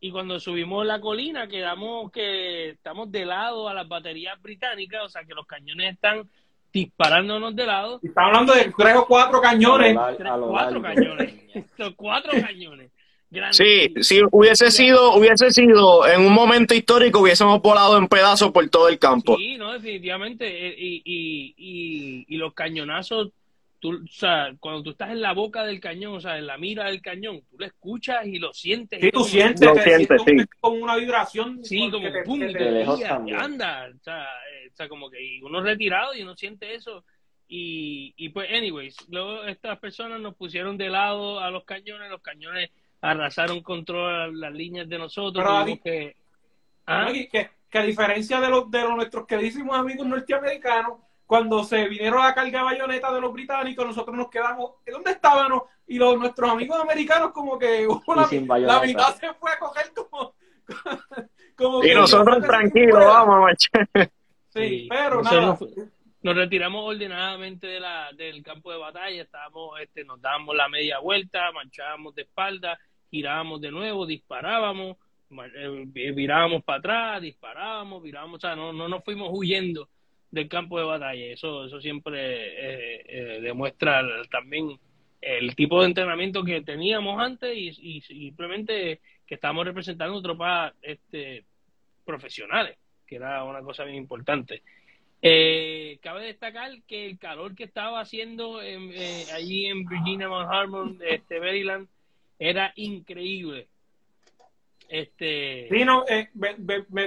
y cuando subimos la colina quedamos que estamos de lado a las baterías británicas, o sea que los cañones están disparándonos de lado. Estamos hablando de tres o cuatro cañones. cuatro cañones. cuatro cañones. Sí, si hubiese sido, hubiese sido en un momento histórico, hubiésemos volado en pedazos por todo el campo. Sí, no, no, definitivamente. Eh, y, y, y, y los cañonazos tú, o sea, cuando tú estás en la boca del cañón, o sea, en la mira del cañón, tú lo escuchas y lo sientes. Sí, tú sientes, lo sientes, sí. Como una vibración. Sí, como que pum, y anda, o sea, eh, o sea, como que y uno retirado y uno siente eso. Y, y pues, anyways, luego estas personas nos pusieron de lado a los cañones, los cañones arrasaron contra las líneas de nosotros. Pero, que, ¿ah? que, que, a diferencia de, los de los, nuestros queridísimos amigos norteamericanos, cuando se vinieron a cargar bayoneta de los británicos, nosotros nos quedamos, ¿dónde estábamos? Y los, nuestros amigos americanos como que la, mitad se fue a coger como... como y nosotros tranquilos, vamos, Sí, pero nada. Nos, retiramos ordenadamente de la, del campo de batalla, estábamos, este, nos dábamos la media vuelta, marchábamos de espalda, girábamos de nuevo, disparábamos, eh, virábamos para atrás, disparábamos, virábamos, o sea, no, no nos fuimos huyendo del campo de batalla. Eso, eso siempre eh, eh, demuestra también el tipo de entrenamiento que teníamos antes y, simplemente que estábamos representando tropas este, profesionales, que era una cosa bien importante. Eh, cabe destacar que el calor que estaba haciendo allí en Virginia, Mount Harmon, este, Maryland, era increíble. Este... Sí, no,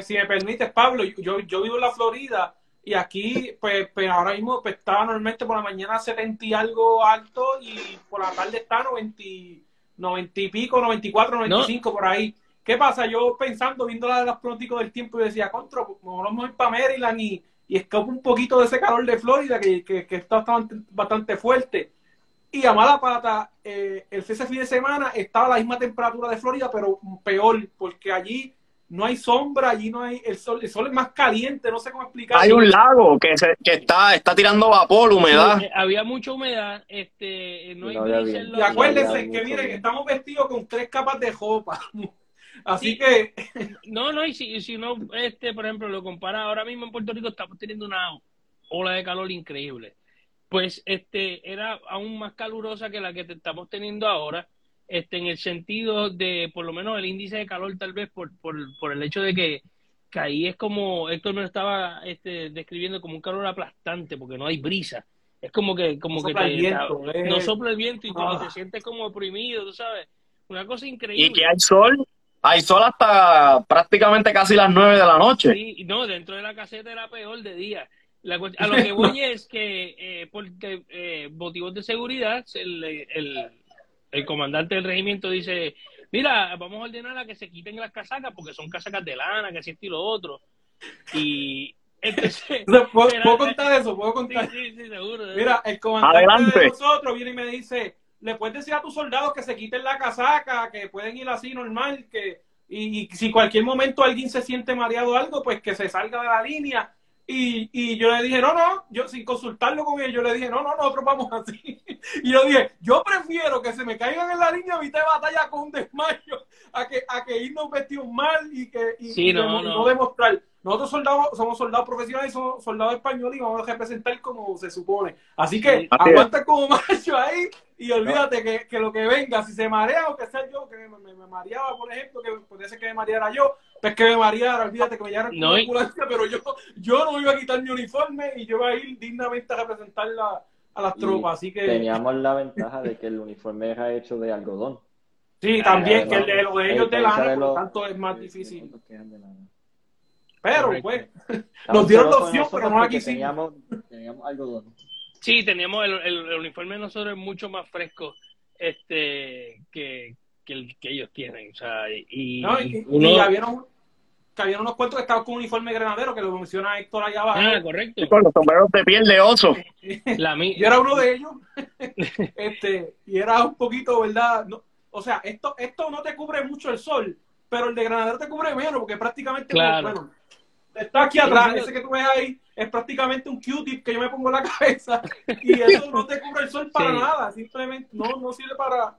si me permites, Pablo, yo, yo vivo en la Florida y aquí, pues, pues ahora mismo pues, estaba normalmente por la mañana 70 y algo alto y por la tarde está 90, 90 y pico, 94, 95 por ahí. ¿Qué pasa? Yo pensando, viendo la de los pronósticos del tiempo, y decía, contra, pues, vamos a ir para Maryland y, y escapa un poquito de ese calor de Florida que, que, que está bastante, bastante fuerte. Y a mala pata, eh, el ese fin de semana estaba a la misma temperatura de Florida, pero peor, porque allí no hay sombra, allí no hay, el sol, el sol es más caliente, no sé cómo explicar. Hay un lago que, se, que está, está tirando vapor, humedad. Eh, había mucha humedad, este, no hay Y acuérdense que miren, estamos vestidos con tres capas de ropa. Así que. No, no, y si, si uno, este, por ejemplo, lo compara ahora mismo en Puerto Rico, estamos teniendo una ola de calor increíble. Pues este era aún más calurosa que la que estamos teniendo ahora este, en el sentido de, por lo menos, el índice de calor, tal vez por, por, por el hecho de que, que, ahí es como, Héctor me lo estaba este, describiendo como un calor aplastante, porque no hay brisa. Es como que, como que no sopla el viento y, te, ah. sientes como oprimido, tú sabes. Una cosa increíble. Y que hay sol, hay sol hasta prácticamente casi las nueve de la noche. Sí, no, dentro de la caseta era peor de día. A lo que voy es que, eh, porque eh, motivos de seguridad, el, el, el comandante del regimiento dice, mira, vamos a ordenar a que se quiten las casacas porque son casacas de lana, que así estilo otro. Y entonces... ¿Puedo, contar eso? ¿Puedo contar? Sí, sí, seguro. Mira, el comandante de nosotros viene y me dice, le puedes decir a tus soldados que se quiten la casaca, que pueden ir así normal, que y, y si cualquier momento alguien se siente mareado o algo, pues que se salga de la línea y, y, yo le dije, no, no, yo sin consultarlo con él, yo le dije, no, no, nosotros vamos así. Y yo dije, yo prefiero que se me caigan en la línea de batalla con un desmayo a que, a que irnos vestidos mal y que y, no, demostrar. Nosotros soldados, somos soldados profesionales, somos soldados españoles y vamos a representar como se supone. Así que aguanta como macho ahí y olvídate que, que, lo que venga, si se marea o que sea yo, que me, me, mareaba, por ejemplo, que podría ser que me mareara yo, pues que me mareara, olvídate que me llevara no, ambulancia, pero yo, yo no iba a quitar mi uniforme y yo iba a ir dignamente a representar a las tropas, así que... Teníamos la ventaja de que el uniforme era hecho de algodón. Sí, también, que el de, lo de ellos de lana, por lo tanto es más difícil. Pero, pues, nos dieron la opción, pero no aquí sí. Teníamos, teníamos algodón. Sí, teníamos el, el, uniforme de nosotros es mucho más fresco este que, que el que ellos tienen. O sea, y, no, y, uno... y habían, que habían unos cuantos que estaban con uniforme granadero, que lo menciona Héctor allá abajo. Ah, correcto. con los sombreros de piel de oso. La Yo era uno de ellos. este, y era un poquito, ¿verdad? No, o sea, esto, esto no te cubre mucho el sol, pero el de granadero te cubre menos, porque prácticamente, bueno, está aquí atrás, ese que tú ves ahí es prácticamente un Q-tip que yo me pongo en la cabeza y eso no te cubre el sol para nada, simplemente no, no sirve para...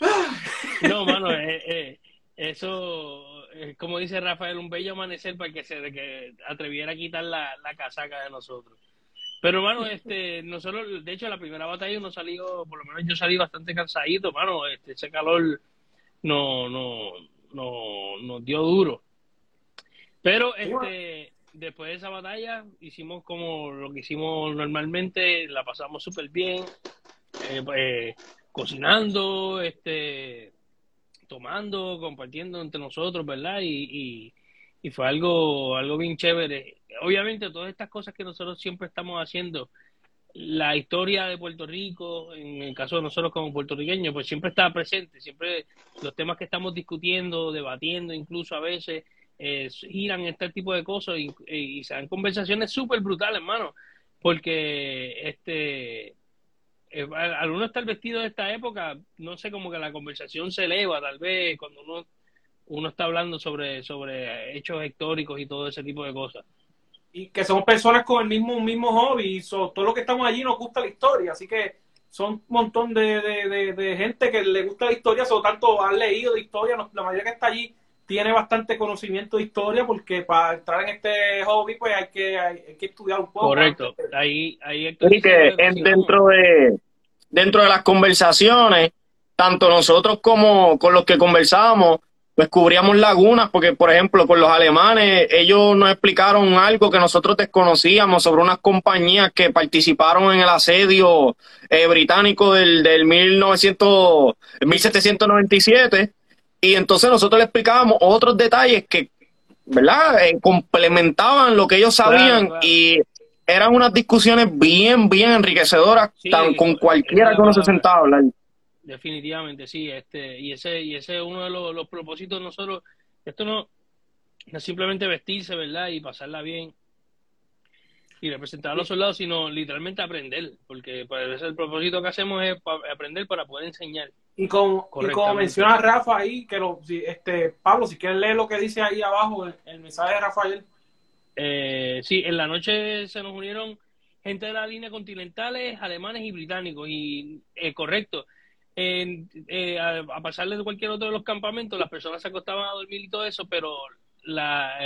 No, mano, eh, eh, eso, eh, como dice Rafael, un bello amanecer para que se que atreviera a quitar la, la casaca de nosotros. Pero, mano, este, nosotros, de hecho, la primera batalla uno salió, por lo menos yo salí bastante cansadito, mano, este, ese calor no, no, no, nos dio duro. Pero, este, después de esa batalla hicimos como lo que hicimos normalmente, la pasamos súper bien, eh, pues, cocinando, este, tomando, compartiendo entre nosotros, ¿verdad? Y, y, fue algo, algo bien chévere. Obviamente todas estas cosas que nosotros siempre estamos haciendo, la historia de Puerto Rico, en el caso de nosotros como puertorriqueños, pues siempre está presente, siempre los temas que estamos discutiendo, debatiendo, incluso a veces, eh, giran este tipo de cosas y, se dan conversaciones súper brutales, hermano, porque este eh, al uno estar vestido de esta época, no sé, como que la conversación se eleva, tal vez, cuando uno, uno está hablando sobre, sobre hechos históricos y todo ese tipo de cosas. Y que son personas con el mismo, mismo hobby, y todo lo que estamos allí nos gusta la historia, así que son un montón de, de, gente que le gusta la historia, sobre tanto han leído de historia, la mayoría que está allí tiene bastante conocimiento de historia porque para entrar en este hobby pues hay que, hay, que estudiar un poco. Correcto. Ahí, ahí y que dentro de dentro de las conversaciones, tanto nosotros como con los que conversábamos, descubríamos lagunas, porque por ejemplo con los alemanes, ellos nos explicaron algo que nosotros desconocíamos sobre unas compañías que participaron en el asedio eh, británico del, del 1900, 1797 y entonces nosotros le explicábamos otros detalles que, ¿verdad? Eh, complementaban lo que ellos sabían y eran unas discusiones bien, bien enriquecedoras tan, con cualquiera que uno se sentaba a hablar. Definitivamente, sí. Este, y ese y ese es uno de los, propósitos de nosotros. Esto no, no es simplemente vestirse, ¿verdad? Y pasarla bien y representar a los soldados, sino literalmente aprender, porque pues, el propósito que hacemos es aprender para poder enseñar. Y, con, como menciona Rafa ahí, que lo, este, Pablo, si quieres leer lo que dice ahí abajo, el, mensaje de Rafael. Eh, sí, en la noche se nos unieron gente de la línea continentales, alemanes y británicos, y eh, correcto. Eh, a, a, pasar de cualquier otro de los campamentos, las personas se acostaban a dormir y todo eso, pero la...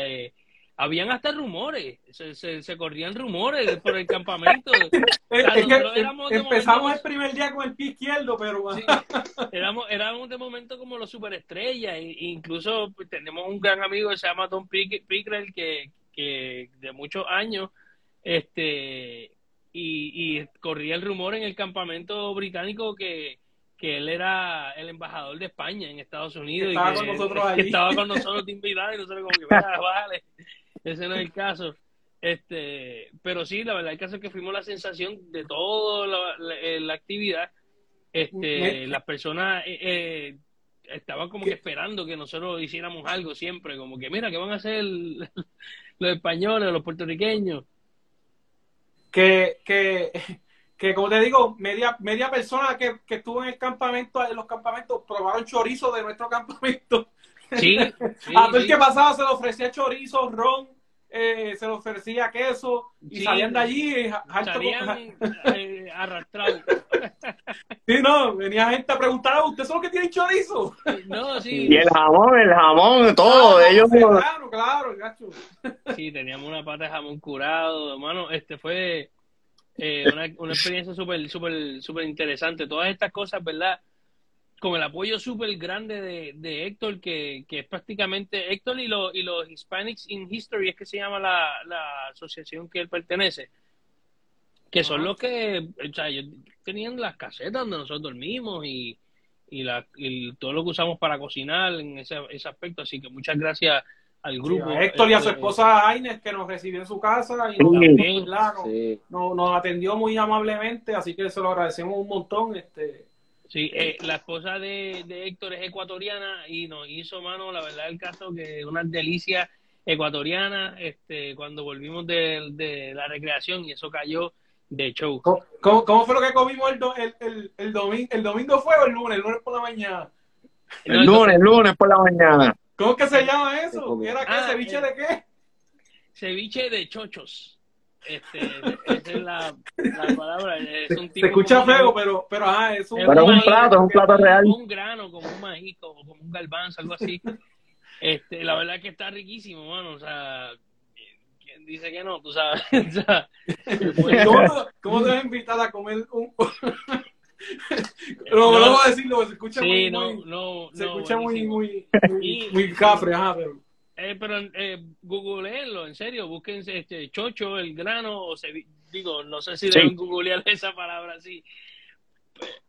Habían hasta rumores, se, se, corrían rumores por el campamento. empezamos el primer día con el pie izquierdo, pero éramos, éramos de momento como los superestrellas, e incluso pues, tenemos un gran amigo que se llama Tom Pickrell que, que de muchos años este y, y corría el rumor en el campamento británico que, que él era el embajador de España en Estados Unidos estaba y que, con nosotros estaba con nosotros invitado y nosotros como que vale ese no es el caso. Este, pero sí, la verdad, el caso es que fuimos la sensación de toda la, eh, actividad. Este, las personas eh, eh, estaban como que esperando que nosotros hiciéramos algo siempre, como que mira, ¿qué van a hacer los españoles, los puertorriqueños? Que, que, que como te digo, media, media persona que, que estuvo en el campamento, en los campamentos, probaron chorizo de nuestro campamento. Sí. a ver qué pasaba, se le ofrecía chorizo, ron, eh, se le ofrecía queso y salían de allí eh, salían, eh, arrastrados. sí, no, venía gente a preguntar, ¿usted son los que tienen chorizo? No, sí. Y el jamón, el jamón, todo, ah, ellos. Claro, claro, gacho. Sí, teníamos una pata de jamón curado, hermano, este fue eh, una, una experiencia súper, súper, súper interesante. Todas estas cosas, ¿verdad? Con el apoyo súper grande de, de, Héctor, que, que, es prácticamente Héctor y, lo, y los Hispanics in History, es que se llama la, la asociación que él pertenece, que son los que, o sea, ellos tenían las casetas donde nosotros dormimos y, y, la, y todo lo que usamos para cocinar en ese, ese aspecto, así que muchas gracias al grupo. Héctor y a su este, esposa Aines, que nos recibió en su casa y nos, nos atendió muy amablemente, así que se lo agradecemos un montón. este Sí, eh, la esposa de, Héctor es ecuatoriana y nos hizo, mano, la verdad el caso que una delicia ecuatoriana este, cuando volvimos de, la recreación y eso cayó de show. ¿Cómo, fue lo que comimos el, el, el, domingo? ¿El domingo fue o el lunes? El lunes por la mañana. El lunes, el lunes por la mañana. ¿Cómo que se llama eso? ¿Era qué? Ah, ¿Ceviche de qué? Ceviche de chochos. Este, esa es la, la palabra. Es un tipo Se escucha feo, pero, pero ah, es un, pero un plato, es un plato real. Como un grano, como un maíz, como, como un garbanzo, algo así. Este, la verdad es que está riquísimo, mano. O sea, ¿quién dice que no? Tú sabes. O sea, ¿Cómo, ¿Cómo te vas a invitar a comer un.? no, no, voy a decirlo, se escucha sí, muy, no, muy, no, se escucha muy, muy, muy, muy, cafre, ajá, pero Eh, pero eh, googleenlo, en serio, busquen este chocho, el grano, o se, digo, no sé si deben googlear esa palabra así.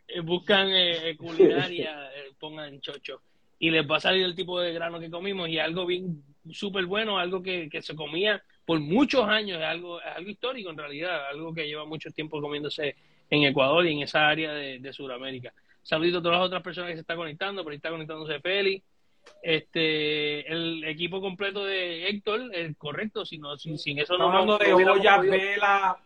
Eh, buscan eh, culinaria, pongan chocho y les va a salir el tipo de grano que comimos y algo bien súper bueno, algo que, se comía por muchos años, es algo, algo histórico en realidad, algo que lleva mucho tiempo comiéndose en Ecuador y en esa área de, de Sudamérica. Saludito a todas las otras personas que se están conectando, por ahí está conectándose Feli. Este, el equipo completo de Héctor, es correcto, sino, sin, sin eso no. Hablando de olla, vela.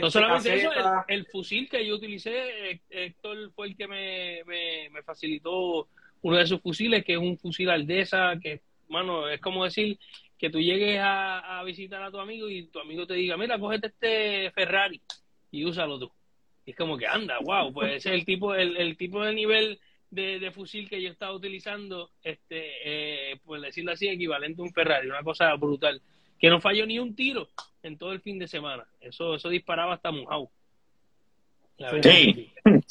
No solamente eso, el, fusil que yo utilicé, Héctor fue el que me, me, me facilitó uno de sus fusiles, que es un fusil Aldesa, que, mano, es como decir que tú llegues a, visitar a tu amigo y tu amigo te diga, mira, cógete este Ferrari y úsalo tú. Y es como que anda, wow, pues ese es el tipo, el, el tipo de nivel de, fusil que yo estaba utilizando, este, eh, pues decirlo así, equivalente a un Ferrari, una cosa brutal. Que no falló ni un tiro en todo el fin de semana. Eso, eso disparaba hasta mojado. Sí.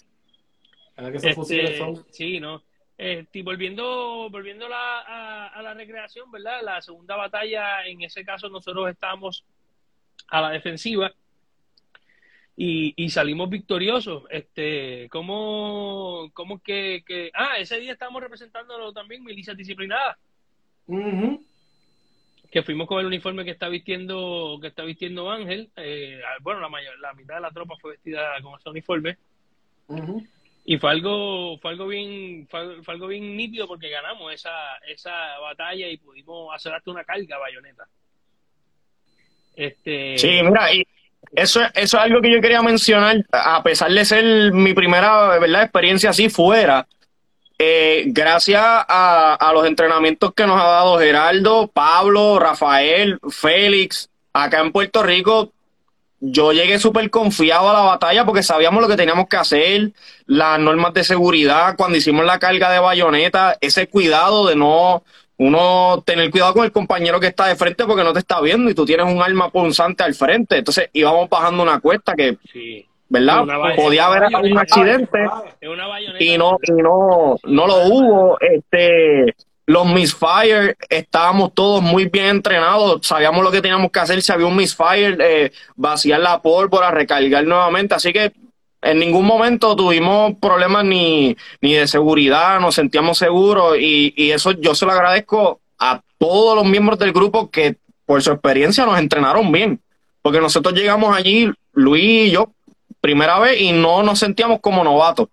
Este, sí, no. Este, volviendo volviendo a, a, la recreación, ¿verdad? La segunda batalla, en ese caso nosotros estábamos a la defensiva y, y salimos victoriosos. Este, ¿cómo, cómo que, que, Ah, ese día estábamos representándolo también milicias disciplinadas. Que fuimos con el uniforme que está vistiendo, que está vistiendo Ángel. Eh, bueno, la, mayor, la mitad de la tropa fue vestida con ese uniforme y fue algo fue algo bien fue, algo bien nítido porque ganamos esa esa batalla y pudimos hacer hasta una carga bayoneta este sí mira y eso eso es algo que yo quería mencionar. A pesar de ser mi primera verdad experiencia así fuera eh, gracias a, a los entrenamientos que nos ha dado Geraldo Pablo Rafael Félix acá en Puerto Rico yo llegué súper confiado a la batalla porque sabíamos lo que teníamos que hacer, las normas de seguridad, cuando hicimos la carga de bayoneta, ese cuidado de no, uno tener cuidado con el compañero que está de frente porque no te está viendo y tú tienes un arma punzante al frente. Entonces íbamos bajando una cuesta que, ¿verdad? Podía haber un accidente y no, y no, no lo hubo. Este, los misfire, estábamos todos muy bien entrenados, sabíamos lo que teníamos que hacer, si había un misfire, eh, vaciar la pólvora, recargar nuevamente, así que en ningún momento tuvimos problemas ni, ni de seguridad, nos sentíamos seguros y, y eso yo se lo agradezco a todos los miembros del grupo que por su experiencia nos entrenaron bien, porque nosotros llegamos allí, Luis y yo, primera vez y no nos sentíamos como novatos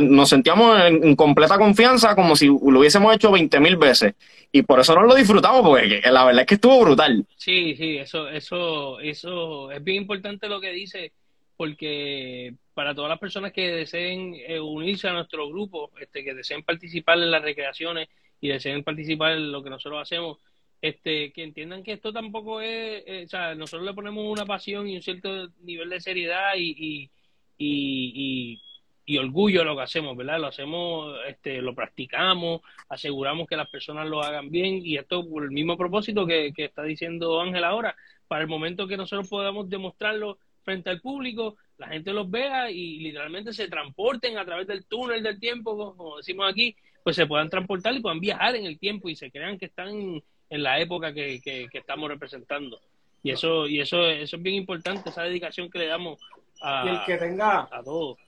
nos sentíamos en, completa confianza como si lo hubiésemos hecho 20 mil veces. Y por eso nos lo disfrutamos, porque la verdad es que estuvo brutal. Sí, sí, eso, eso, eso es bien importante lo que dice, porque para todas las personas que deseen eh, unirse a nuestro grupo, este, que deseen participar en las recreaciones y deseen participar en lo que nosotros hacemos, este, que entiendan que esto tampoco es, eh, o sea, nosotros le ponemos una pasión y un cierto nivel de seriedad y, y, y y orgullo lo que hacemos, ¿verdad? Lo hacemos, este, lo practicamos, aseguramos que las personas lo hagan bien y esto por el mismo propósito que, está diciendo Ángel ahora, para el momento que nosotros podamos demostrarlo frente al público, la gente los vea y literalmente se transporten a través del túnel del tiempo, como decimos aquí, pues se puedan transportar y puedan viajar en el tiempo y se crean que están en la época que, que, estamos representando. Y eso, y eso, eso es bien importante, esa dedicación que le damos a, el que tenga, a todos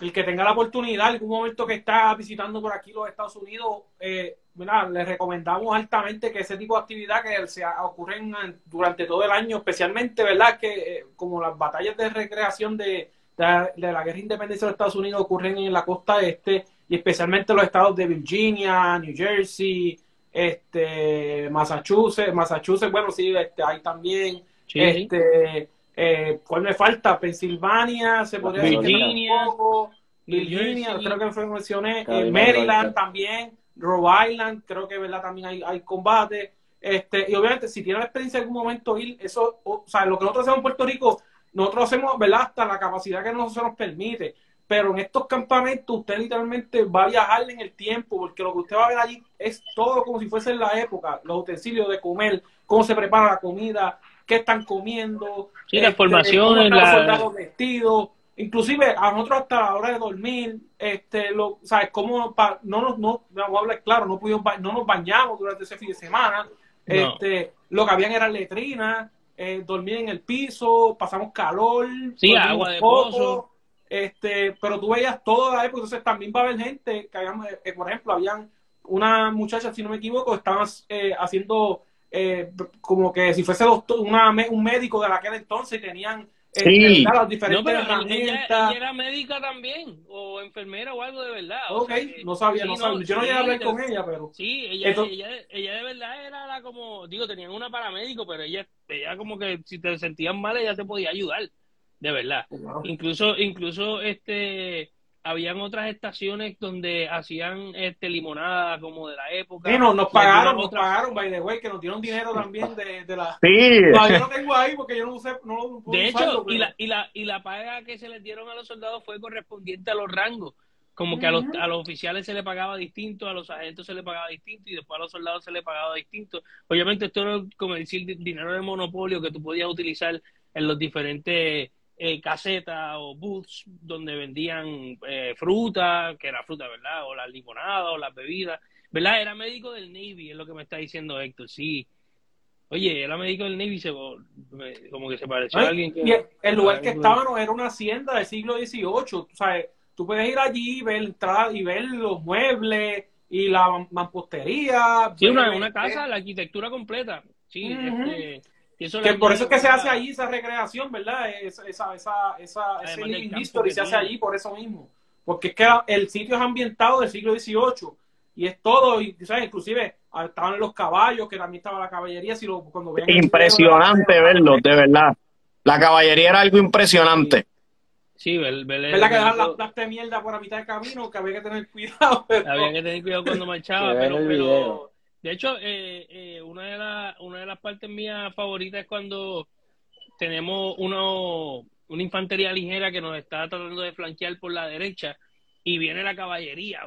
el que tenga la oportunidad, en algún momento que está visitando por aquí los Estados Unidos, eh, le recomendamos altamente que ese tipo de actividad que se ocurren durante todo el año, especialmente, ¿verdad? Que eh, como las batallas de recreación de, de, la guerra de independencia de los Estados Unidos ocurren en la costa este y especialmente los estados de Virginia, New Jersey, este, Massachusetts, Massachusetts, bueno, sí, este, hay también, este, eh, ¿Cuál me falta? Pensilvania, se podría Virginia, Virginia, creo que fue mencioné, eh, Maryland también, Rhode Island, creo que verdad también hay, hay combate. Este, y obviamente, si tiene la experiencia en algún momento ir, eso, o, sea, lo que nosotros hacemos en Puerto Rico, nosotros hacemos, ¿verdad? Hasta la capacidad que nosotros nos permite. Pero en estos campamentos, usted literalmente va a viajar en el tiempo, porque lo que usted va a ver allí es todo como si fuese en la época, los utensilios de comer, cómo se prepara la comida, qué están comiendo, sí, la este, los soldados vestidos, inclusive a nosotros hasta la hora de dormir, este, lo, ¿sabes? Cómo no nos, no, vamos a hablar claro, no, pudimos, no nos bañamos durante ese fin de semana, Este, lo que habían eran letrinas, eh, dormir en el piso, pasamos calor, sí, agua de pozo. Este, pero tú veías toda la época, entonces también va a haber gente que, habían, eh, por ejemplo, habían una muchacha, si no me equivoco, estaban eh, haciendo eh, como que si fuese doctor, una, un médico de aquel entonces, tenían Sí. no, pero ella, era médica también, o enfermera o algo de verdad. Ok, no sabía, no sabía. Yo no llegué a hablar con ella, pero. Sí, ella, ella, ella, de verdad era la como, digo, tenían una paramédico, pero ella, ella como que si te sentías mal, ella te podía ayudar, de verdad. Incluso, incluso este habían otras estaciones donde hacían este limonada como de la época. Sí, nos pagaron, nos pagaron, by the way, que nos dieron dinero también de, de la... Sí. yo no tengo ahí porque yo no usé, no lo De hecho, y, la, y, la, y la paga que se les dieron a los soldados fue correspondiente a los rangos. Como que a los, a los oficiales se le pagaba distinto, a los agentes se le pagaba distinto y después a los soldados se le pagaba distinto. Obviamente esto era como decir dinero de monopolio que tú podías utilizar en los diferentes eh, casetas o booths donde vendían eh, fruta, que era fruta, ¿verdad? O las limonadas o las bebidas, ¿verdad? Era médico del Navy, es lo que me está diciendo Héctor, sí. Oye, era médico del Navy, se, como que se pareció a alguien que... el lugar que estaba no era una hacienda del siglo XVIII, o sea, tú puedes ir allí y ver, y ver los muebles y la mampostería. Sí, una, una casa, la arquitectura completa, sí, este que por eso es que se hace allí esa recreación, ¿verdad? Esa, esa, esa, esa ese living history se hace allí por eso mismo. Porque es que el sitio es ambientado del siglo XVIII y es todo, y, ¿sabes? inclusive ah, estaban los caballos, que también estaba la caballería. Si lo, cuando impresionante verlo, de verdad. La caballería era algo impresionante. Sí, ver, ¿Verdad que dejar las plastas de mierda por la mitad del camino? Que había que tener cuidado. Había que tener cuidado cuando marchaba, pero, pero, de hecho, eh, eh, una, de la, una de las partes mías favoritas es cuando tenemos uno, una infantería ligera que nos está tratando de flanquear por la derecha y viene la caballería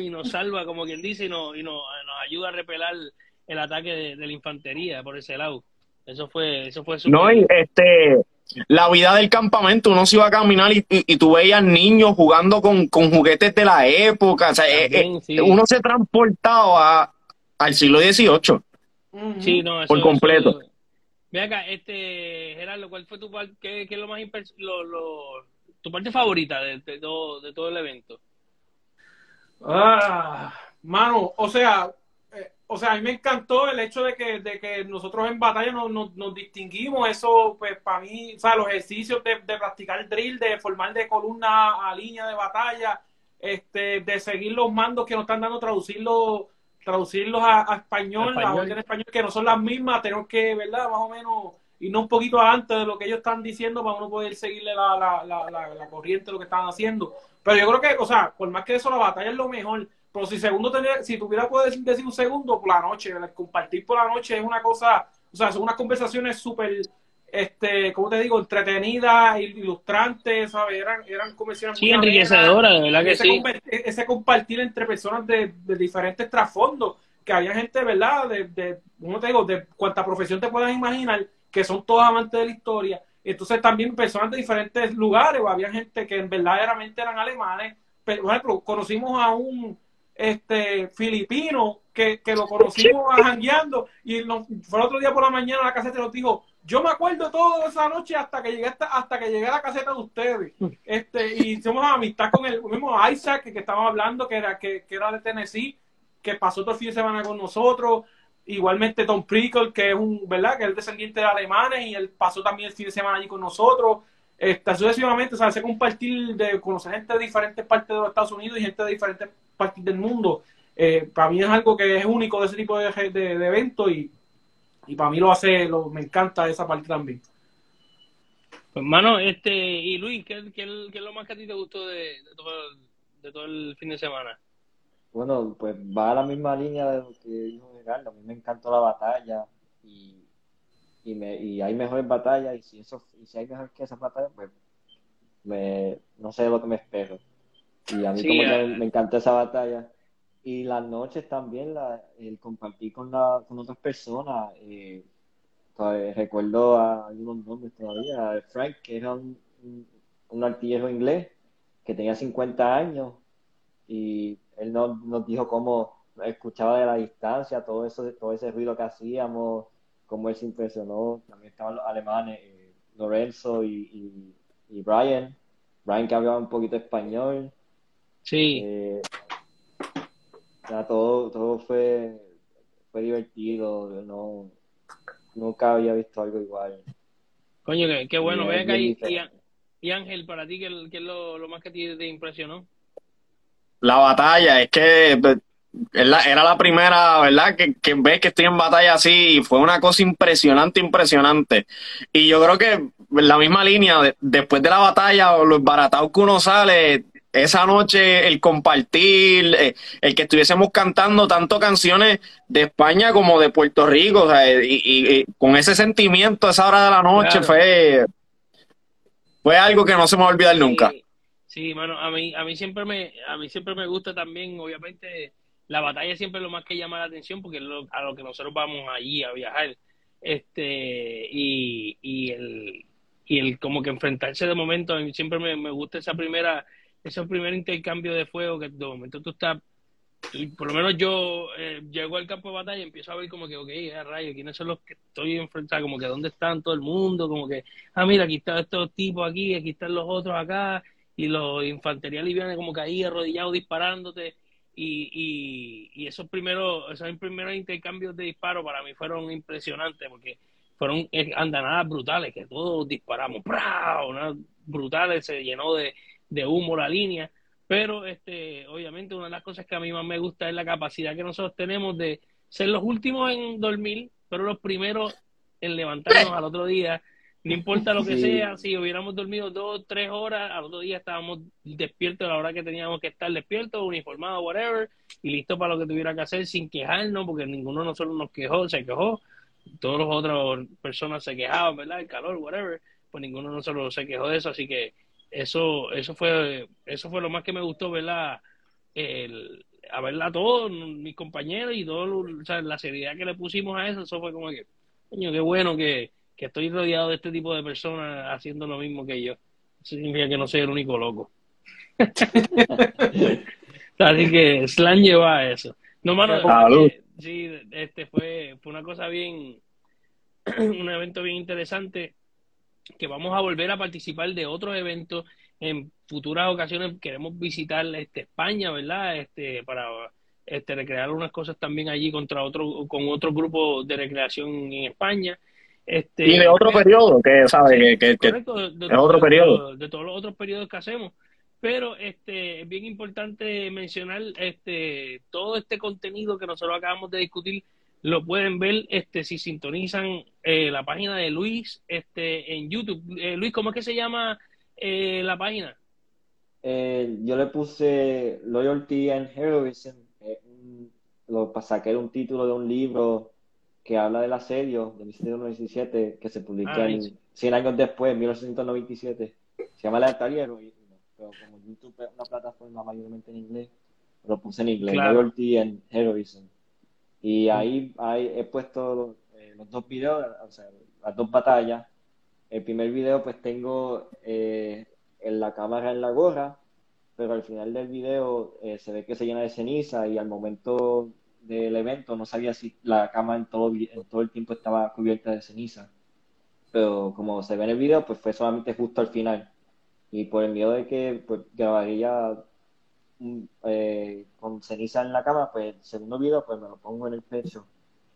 y nos salva, como quien dice, y, nos, y nos, ayuda a repelar el ataque de, la infantería por ese lado. Eso fue, eso fue super... No, y este, la vida del campamento, uno se iba a caminar y, y, tú veías niños jugando con, con, juguetes de la época, o sea, eh, uno se transportaba al siglo XVIII. Sí, no, por completo. Ve acá, este, Gerardo, ¿cuál fue tu parte, qué, qué, es lo más lo, lo, tu parte favorita de, de, todo, de todo el evento? Ah, mano, o sea, eh, o sea, a mí me encantó el hecho de que, de que nosotros en batalla nos, nos, distinguimos, eso, pues, para mí, o sea, los ejercicios de, de practicar drill, de formar de columna a línea de batalla, este, de seguir los mandos que nos están dando, traducirlo traducirlos a, español, a orden español, que no son las mismas, tenemos que, ¿verdad? Más o menos irnos un poquito antes de lo que ellos están diciendo para uno poder seguirle la, la, la, la, corriente de lo que están haciendo. Pero yo creo que, o sea, por más que eso, la batalla es lo mejor. Pero si segundo tener, si tuviera poder decir un segundo, por la noche, compartir por la noche es una cosa, o sea, son unas conversaciones súper este, ¿cómo te digo? Entretenida, ilustrante, ¿sabes? Eran, eran sí, enriquecedoras, de verdad que ese sí. ese compartir entre personas de, diferentes trasfondos, que había gente, ¿verdad? De, de, ¿cómo te digo? De cuanta profesión te puedas imaginar, que son todos amantes de la historia. Entonces también personas de diferentes lugares, o había gente que verdaderamente eran alemanes. Pero, por ejemplo, conocimos a un este filipino que, que lo conocimos jangueando y fue el otro día por la mañana a la casa y nos dijo, yo me acuerdo todo esa noche hasta que llegué hasta, hasta que llegué a la caseta de ustedes. Este, y hicimos amistad con el mismo Isaac que, que estábamos hablando, que era, que, que, era de Tennessee, que pasó todo el fin de semana con nosotros. Igualmente Tom Prickle, que es un, ¿verdad? Que es descendiente de alemanes, y él pasó también el fin de semana allí con nosotros. Este, sucesivamente, o sea, hace compartir de conocer gente de diferentes partes de los Estados Unidos y gente de diferentes partes del mundo. Eh, para mí es algo que es único de ese tipo de, de, de eventos y y para mí lo hace, lo, me encanta esa parte también. Pues, hermano, este, y Luis, ¿qué, qué, es lo más que a ti te gustó de, todo, de todo el fin de semana? Bueno, pues va a la misma línea de lo que dijo Gerardo. A mí me encantó la batalla y, y, me, y hay mejores batallas y si eso y si hay mejor que esas batallas, pues me, no sé lo que me espero. Y a mí como que me encantó esa batalla y las noches también, la, el compartir con, la, con otras personas. Eh, recuerdo a algunos nombres todavía, Frank, que era un, un, artillero inglés que tenía 50 años y él nos, nos dijo cómo escuchaba de la distancia todo eso, todo ese ruido que hacíamos, cómo él se impresionó. También estaban los alemanes, eh, Lorenzo y, y, Brian. Brian que hablaba un poquito español. Sí. Eh, todo, todo fue, fue divertido. No, nunca había visto algo igual. Coño, qué, bueno. Ve acá y, y, Ángel, para ti, ¿qué, es lo, lo, más que te impresionó? La batalla, es que pues, era la primera, ¿verdad? Que, que ves que estoy en batalla así y fue una cosa impresionante, impresionante. Y yo creo que la misma línea, después de la batalla o los baratados que uno sale, esa noche el compartir, eh, el que estuviésemos cantando tanto canciones de España como de Puerto Rico, y, con ese sentimiento a esa hora de la noche fue, fue algo que no se me va a olvidar nunca. Sí, bueno, a mí, a mí siempre me, a mí siempre me gusta también, obviamente, la batalla siempre es lo más que llama la atención porque es a lo que nosotros vamos allí a viajar. Este, y, y el, y el como que enfrentarse de momento, a mí siempre me, me gusta esa primera, ese primer intercambio de fuego que de momento tú estás, por lo menos yo eh, llego al campo de batalla y empiezo a ver como que, ok, a rayo, ¿quiénes son los que estoy enfrentando? Como que dónde están todo el mundo, como que, ah, mira, aquí están estos tipos aquí, aquí están los otros acá, y los infantería liviana como que ahí arrodillados disparándote y, y, esos primeros esos primeros intercambios de disparos para mí fueron impresionantes porque fueron eh, andanadas brutales que todos disparamos una brutales se llenó de, de humo la línea pero este obviamente una de las cosas que a mí más me gusta es la capacidad que nosotros tenemos de ser los últimos en dormir pero los primeros en levantarnos al otro día. No importa lo que sea, si hubiéramos dormido dos, tres horas, al otro día estábamos despiertos a la hora que teníamos que estar despiertos, uniformados, whatever, y listo para lo que tuviera que hacer sin quejarnos, porque ninguno de nosotros nos quejó, se quejó, todas las otras personas se quejaban, ¿verdad? El calor, whatever, pues ninguno de nosotros se quejó de eso, así que eso, eso fue, eso fue lo más que me gustó, ¿verdad? El, a verla a todos, mis compañeros y todo, o sea, la seriedad que le pusimos a eso, eso fue como que, coño, qué bueno que que estoy rodeado de este tipo de personas haciendo lo mismo que yo. Eso significa que no soy el único loco. Así que Slan lleva a eso. No, mano, sí, este fue, fue una cosa bien, un evento bien interesante que vamos a volver a participar de otros eventos en futuras ocasiones queremos visitar este España verdad este para este recrear unas cosas también allí contra otro con otro grupo de recreación en España este, y de otro periodo, que sabe que, de, otro periodo. De todos los otros periodos que hacemos. Pero este es bien importante mencionar este todo este contenido que nosotros acabamos de discutir lo pueden ver este si sintonizan eh, la página de Luis este en YouTube. Eh, Luis, ¿cómo es que se llama eh, la página? yo le puse Loyalty and Heroism, lo saqué un título de un libro que habla del asedio de 1797 que se publicó ah, 100 años después, en 1897. Se llama La pero como YouTube es una plataforma mayormente en inglés, lo puse en inglés, Loyalty and Heroism. Y ahí, ahí he puesto eh, los dos videos, o sea, las dos batallas. El primer video pues tengo eh, en la cámara en la gorra, pero al final del video eh, se ve que se llena de ceniza y al momento del evento no sabía si la cama en todo, en todo el tiempo estaba cubierta de ceniza. Pero como se ve en el video, pues fue solamente justo al final. Y por el miedo de que pues, grabaría eh, con ceniza en la cama, pues el segundo video pues me lo pongo en el pecho,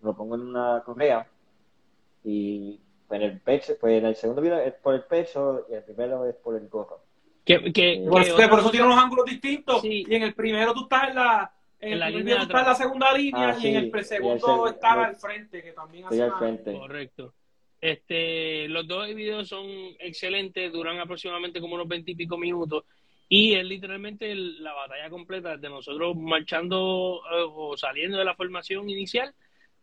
me lo pongo en una correa y pues, en el pecho, pues en el segundo video es por el pecho y el primero es por el gorro. Que, que, por, eso tiene unos ángulos distintos y en el primero tú estás en la en la línea en la segunda línea ah, y en el segundo está al frente, que también hace al frente. Correcto. Este, los dos videos son excelentes, duran aproximadamente como unos veintipico minutos y es literalmente la batalla completa de nosotros marchando eh, o saliendo de la formación inicial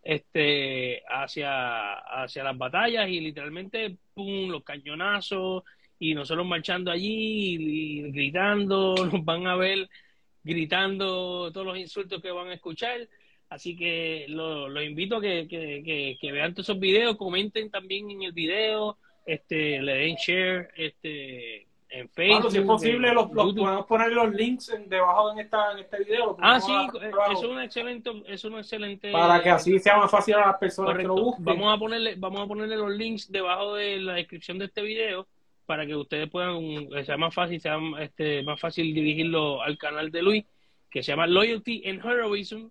este hacia hacia las batallas y literalmente pum los cañonazos y nosotros marchando allí y gritando nos van a ver gritando todos los insultos que van a escuchar. Así que los invito a que, que, vean todos esos videos, comenten también en el video, este, le den share, este, en Facebook. si es posible, los, podemos poner los links debajo en, esta, en este video. Ah, sí, es un excelente, es un excelente. Para que así sea más fácil a las personas que lo busquen. Vamos a ponerle, vamos a ponerle los links debajo de la descripción de este video para que ustedes puedan, eh, sea más fácil, sea este, más fácil dirigirlo al canal de Luis, que se llama Loyalty and Heroism.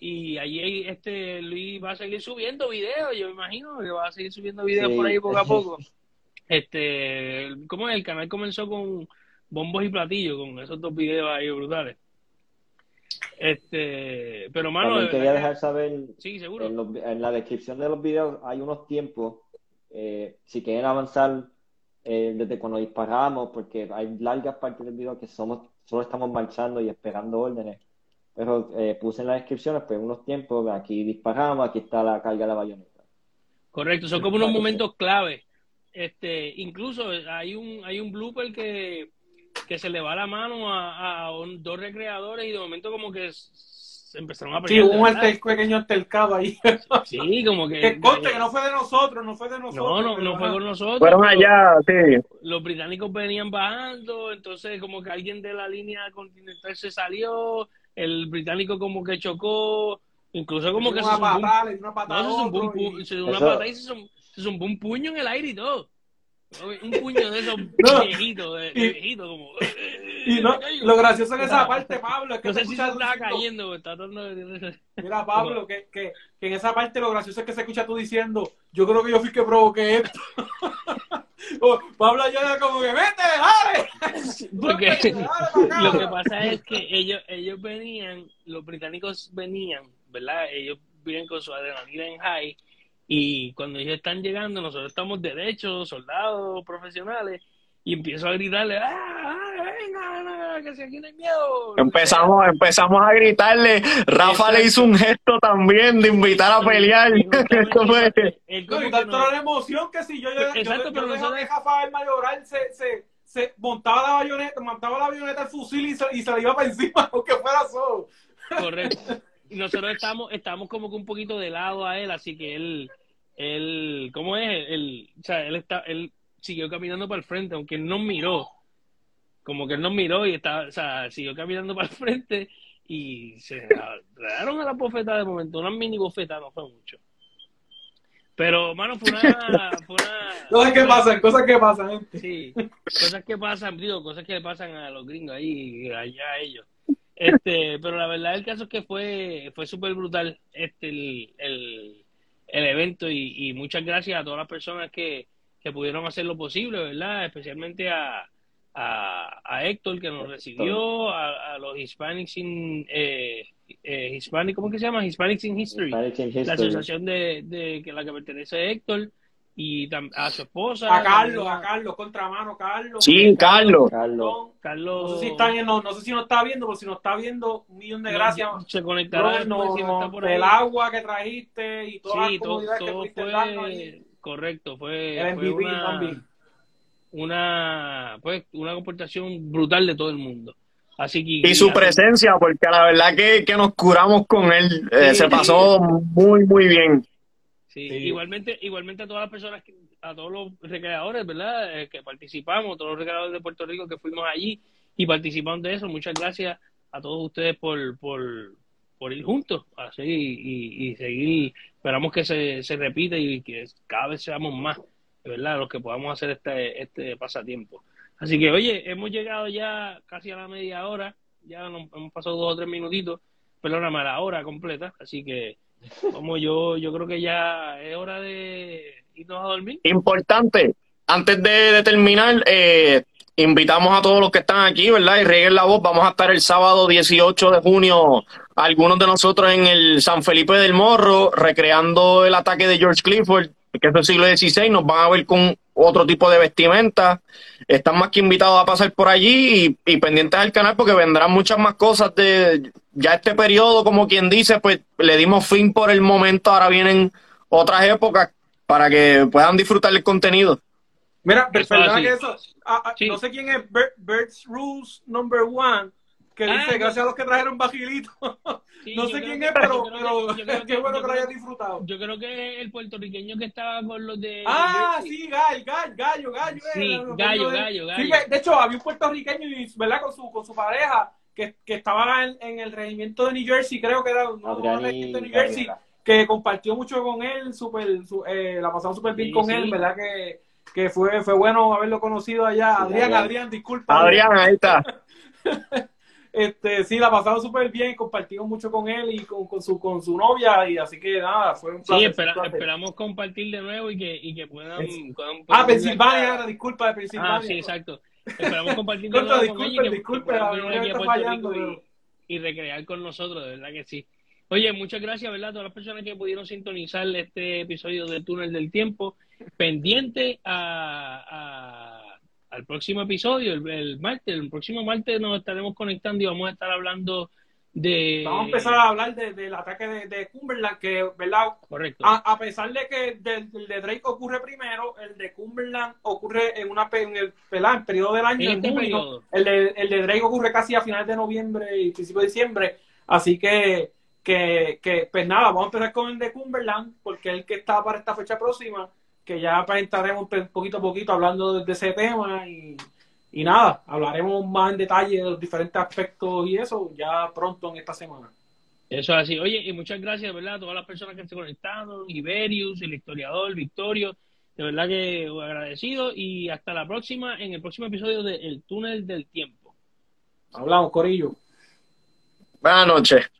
Y allí este Luis va a seguir subiendo videos, yo me imagino que va a seguir subiendo videos por ahí poco a poco. Este, como el canal comenzó con bombos y platillos, con esos dos videos ahí brutales. Este, pero mano. quería dejar saber. Sí, seguro. En, la descripción de los videos hay unos tiempos. Eh, si quieren avanzar eh, desde cuando disparamos, porque hay largas partes del video que somos, solo estamos marchando y esperando órdenes. Pero eh, puse en la descripción, pues unos tiempos, aquí disparamos, aquí está la carga de la bayoneta. Correcto, son como unos momentos clave este, incluso hay un, hay un blooper que, que se le va la mano a, a dos recreadores y de momento como que se empezaron a pelear. Sí, un pequeño altercado ahí. Sí, como que... Que conste que no fue de nosotros, no fue de nosotros. No, no, no fue con nosotros. Fueron allá, sí. Los británicos venían bajando, entonces como que alguien de la línea continental se salió, el británico como que chocó, incluso como que... Una patada, una patada. No, se zumbó se una patada y se se zumbó un puño en el aire y todo. Un puño de esos viejitos, de, viejito, como. Y no, lo gracioso en esa parte, Pablo, es que no sé si se estaba cayendo, está Mira, Pablo, que, que, que, en esa parte lo gracioso es que se escucha tú diciendo, yo creo que yo fui que provoqué esto. Pablo ya como que vete, dale. Porque lo que pasa es que ellos, ellos venían, los británicos venían, ¿verdad? Ellos vienen con su adrenalina en high y cuando ellos están llegando, nosotros estamos derechos, soldados, profesionales, y empiezo a gritarle, ¡ah, ah venga, que si aquí no hay miedo! Empezamos, empezamos a gritarle, Rafa le hizo un gesto también de invitar a pelear. Esto fue... y tanto la emoción que si yo, yo, Exacto, yo, pero nosotros... Rafael Mayoral se, se, se montaba la bayoneta, montaba la bayoneta al fusil y se, y se le iba para encima, aunque fuera solo. Correcto y nosotros estamos, estamos como que un poquito de lado a él, así que él, él, ¿cómo es? Él, o sea, él está, él siguió caminando para el frente, aunque él nos miró, como que él nos miró y está, o sea, siguió caminando para el frente y se daron a la bofeta de momento, una mini bofeta, no fue mucho. Pero, mano, fue una... Fue una cosas que pasan, cosas que pasan. Sí, cosas que pasan, digo, cosas que le pasan a los gringos ahí, allá a ellos. Este, pero la verdad el caso es que fue, fue súper brutal este el, el, evento y, muchas gracias a todas las personas que, que pudieron hacer lo posible, ¿verdad? Especialmente a, a, Héctor que nos recibió, a, los Hispanics in eh, eh, Hispanic, ¿cómo que se llama? Hispanics in History, la asociación de, de que la que pertenece Héctor y a su esposa. A Carlos, a Carlos, contramano, Carlos. Sí, Carlos. Carlos. Carlos. No sé si está no, no sé si nos está viendo, pero si nos está viendo, un millón de gracias. Se conectará no, el agua que trajiste y todas las comodidades que pudiste fue, Correcto, fue, fue una, una, pues, una comportación brutal de todo el mundo. Así que, y su presencia, porque la verdad que, que nos curamos con él, eh, se pasó muy, muy bien. Igualmente, igualmente a todas las personas, a todos los recreadores, ¿verdad? Eh, que participamos, todos los recreadores de Puerto Rico que fuimos allí y participamos de eso. Muchas gracias a todos ustedes por, por, por ir juntos, así y, y seguir. Esperamos que se, se repita y que cada vez seamos más, ¿verdad? Los que podamos hacer este, este pasatiempo. Así que, oye, hemos llegado ya casi a la media hora, ya nos hemos pasado dos o tres minutitos, perdóname, a la hora completa, así que como yo, yo creo que ya es hora de irnos a dormir. Importante, antes de, terminar, eh, invitamos a todos los que están aquí, ¿verdad? Y rieguen la voz. Vamos a estar el sábado 18 de junio, algunos de nosotros en el San Felipe del Morro, recreando el ataque de George Clifford, que es del siglo XVI. Nos van a ver con otro tipo de vestimenta. Están más que invitados a pasar por allí y, y pendientes al canal porque vendrán muchas más cosas de ya este periodo, como quien dice, pues le dimos fin por el momento, ahora vienen otras épocas para que puedan disfrutar el contenido. Mira, perdona que eso, ah, ah, no sé quién es Birds Rules Number One, que dice, ah, gracias a los que trajeron Bajilito. no sé quién es, pero, pero qué bueno que lo hayas disfrutado. Yo creo que el puertorriqueño que estaba con los de... Ah, sí, Gallo, Gallo, Gallo, Gallo. Sí, Gallo, Gallo, Gallo. Sí, de hecho, había un puertorriqueño, ¿verdad? Con su, con su pareja, que, que estaba en, en, el regimiento de New Jersey, creo que era un regimiento de New Jersey, que compartió mucho con él, super, su, eh, la pasamos súper bien con él, ¿verdad? Que, que fue, fue bueno haberlo conocido allá. Adrián, Adrián, disculpa. Adrián, ahí está. este, sí, la pasamos súper bien, compartimos mucho con él y con, con, su, con su novia, y así que nada, fue un placer. Sí, esperamos compartir de nuevo y que, y que puedan, Ah, Pensilvania, disculpa de Pensilvania. Ah, sí, exacto. Esperamos compartir de nuevo con ella disculpe, y, y recrear con nosotros, de verdad que sí. Oye, muchas gracias, ¿verdad? A todas las personas que pudieron sintonizar este episodio de Túnel del Tiempo, pendiente a al próximo episodio, el, martes. El próximo martes nos estaremos conectando y vamos a estar hablando de... Vamos a empezar a hablar del ataque de, de, Cumberland, que, ¿verdad? Correcto. A, pesar de que el de Drake ocurre primero, el de Cumberland ocurre en una en el, ¿verdad? periodo del año, en, este El, de, el de Drake ocurre casi a finales de noviembre y principio de diciembre. Así que, que, que, pues nada, vamos a empezar con el de Cumberland, porque es el que está para esta fecha próxima que ya presentaremos poquito a poquito hablando de, ese tema y, y, nada, hablaremos más en detalle de los diferentes aspectos y eso ya pronto en esta semana. Eso es así. Oye, y muchas gracias, ¿verdad? A todas las personas que se conectaron, Iberius, el historiador, Victorio, de verdad que agradecido y hasta la próxima en el próximo episodio de El Túnel del Tiempo. Hablamos, Corillo. Buenas noches.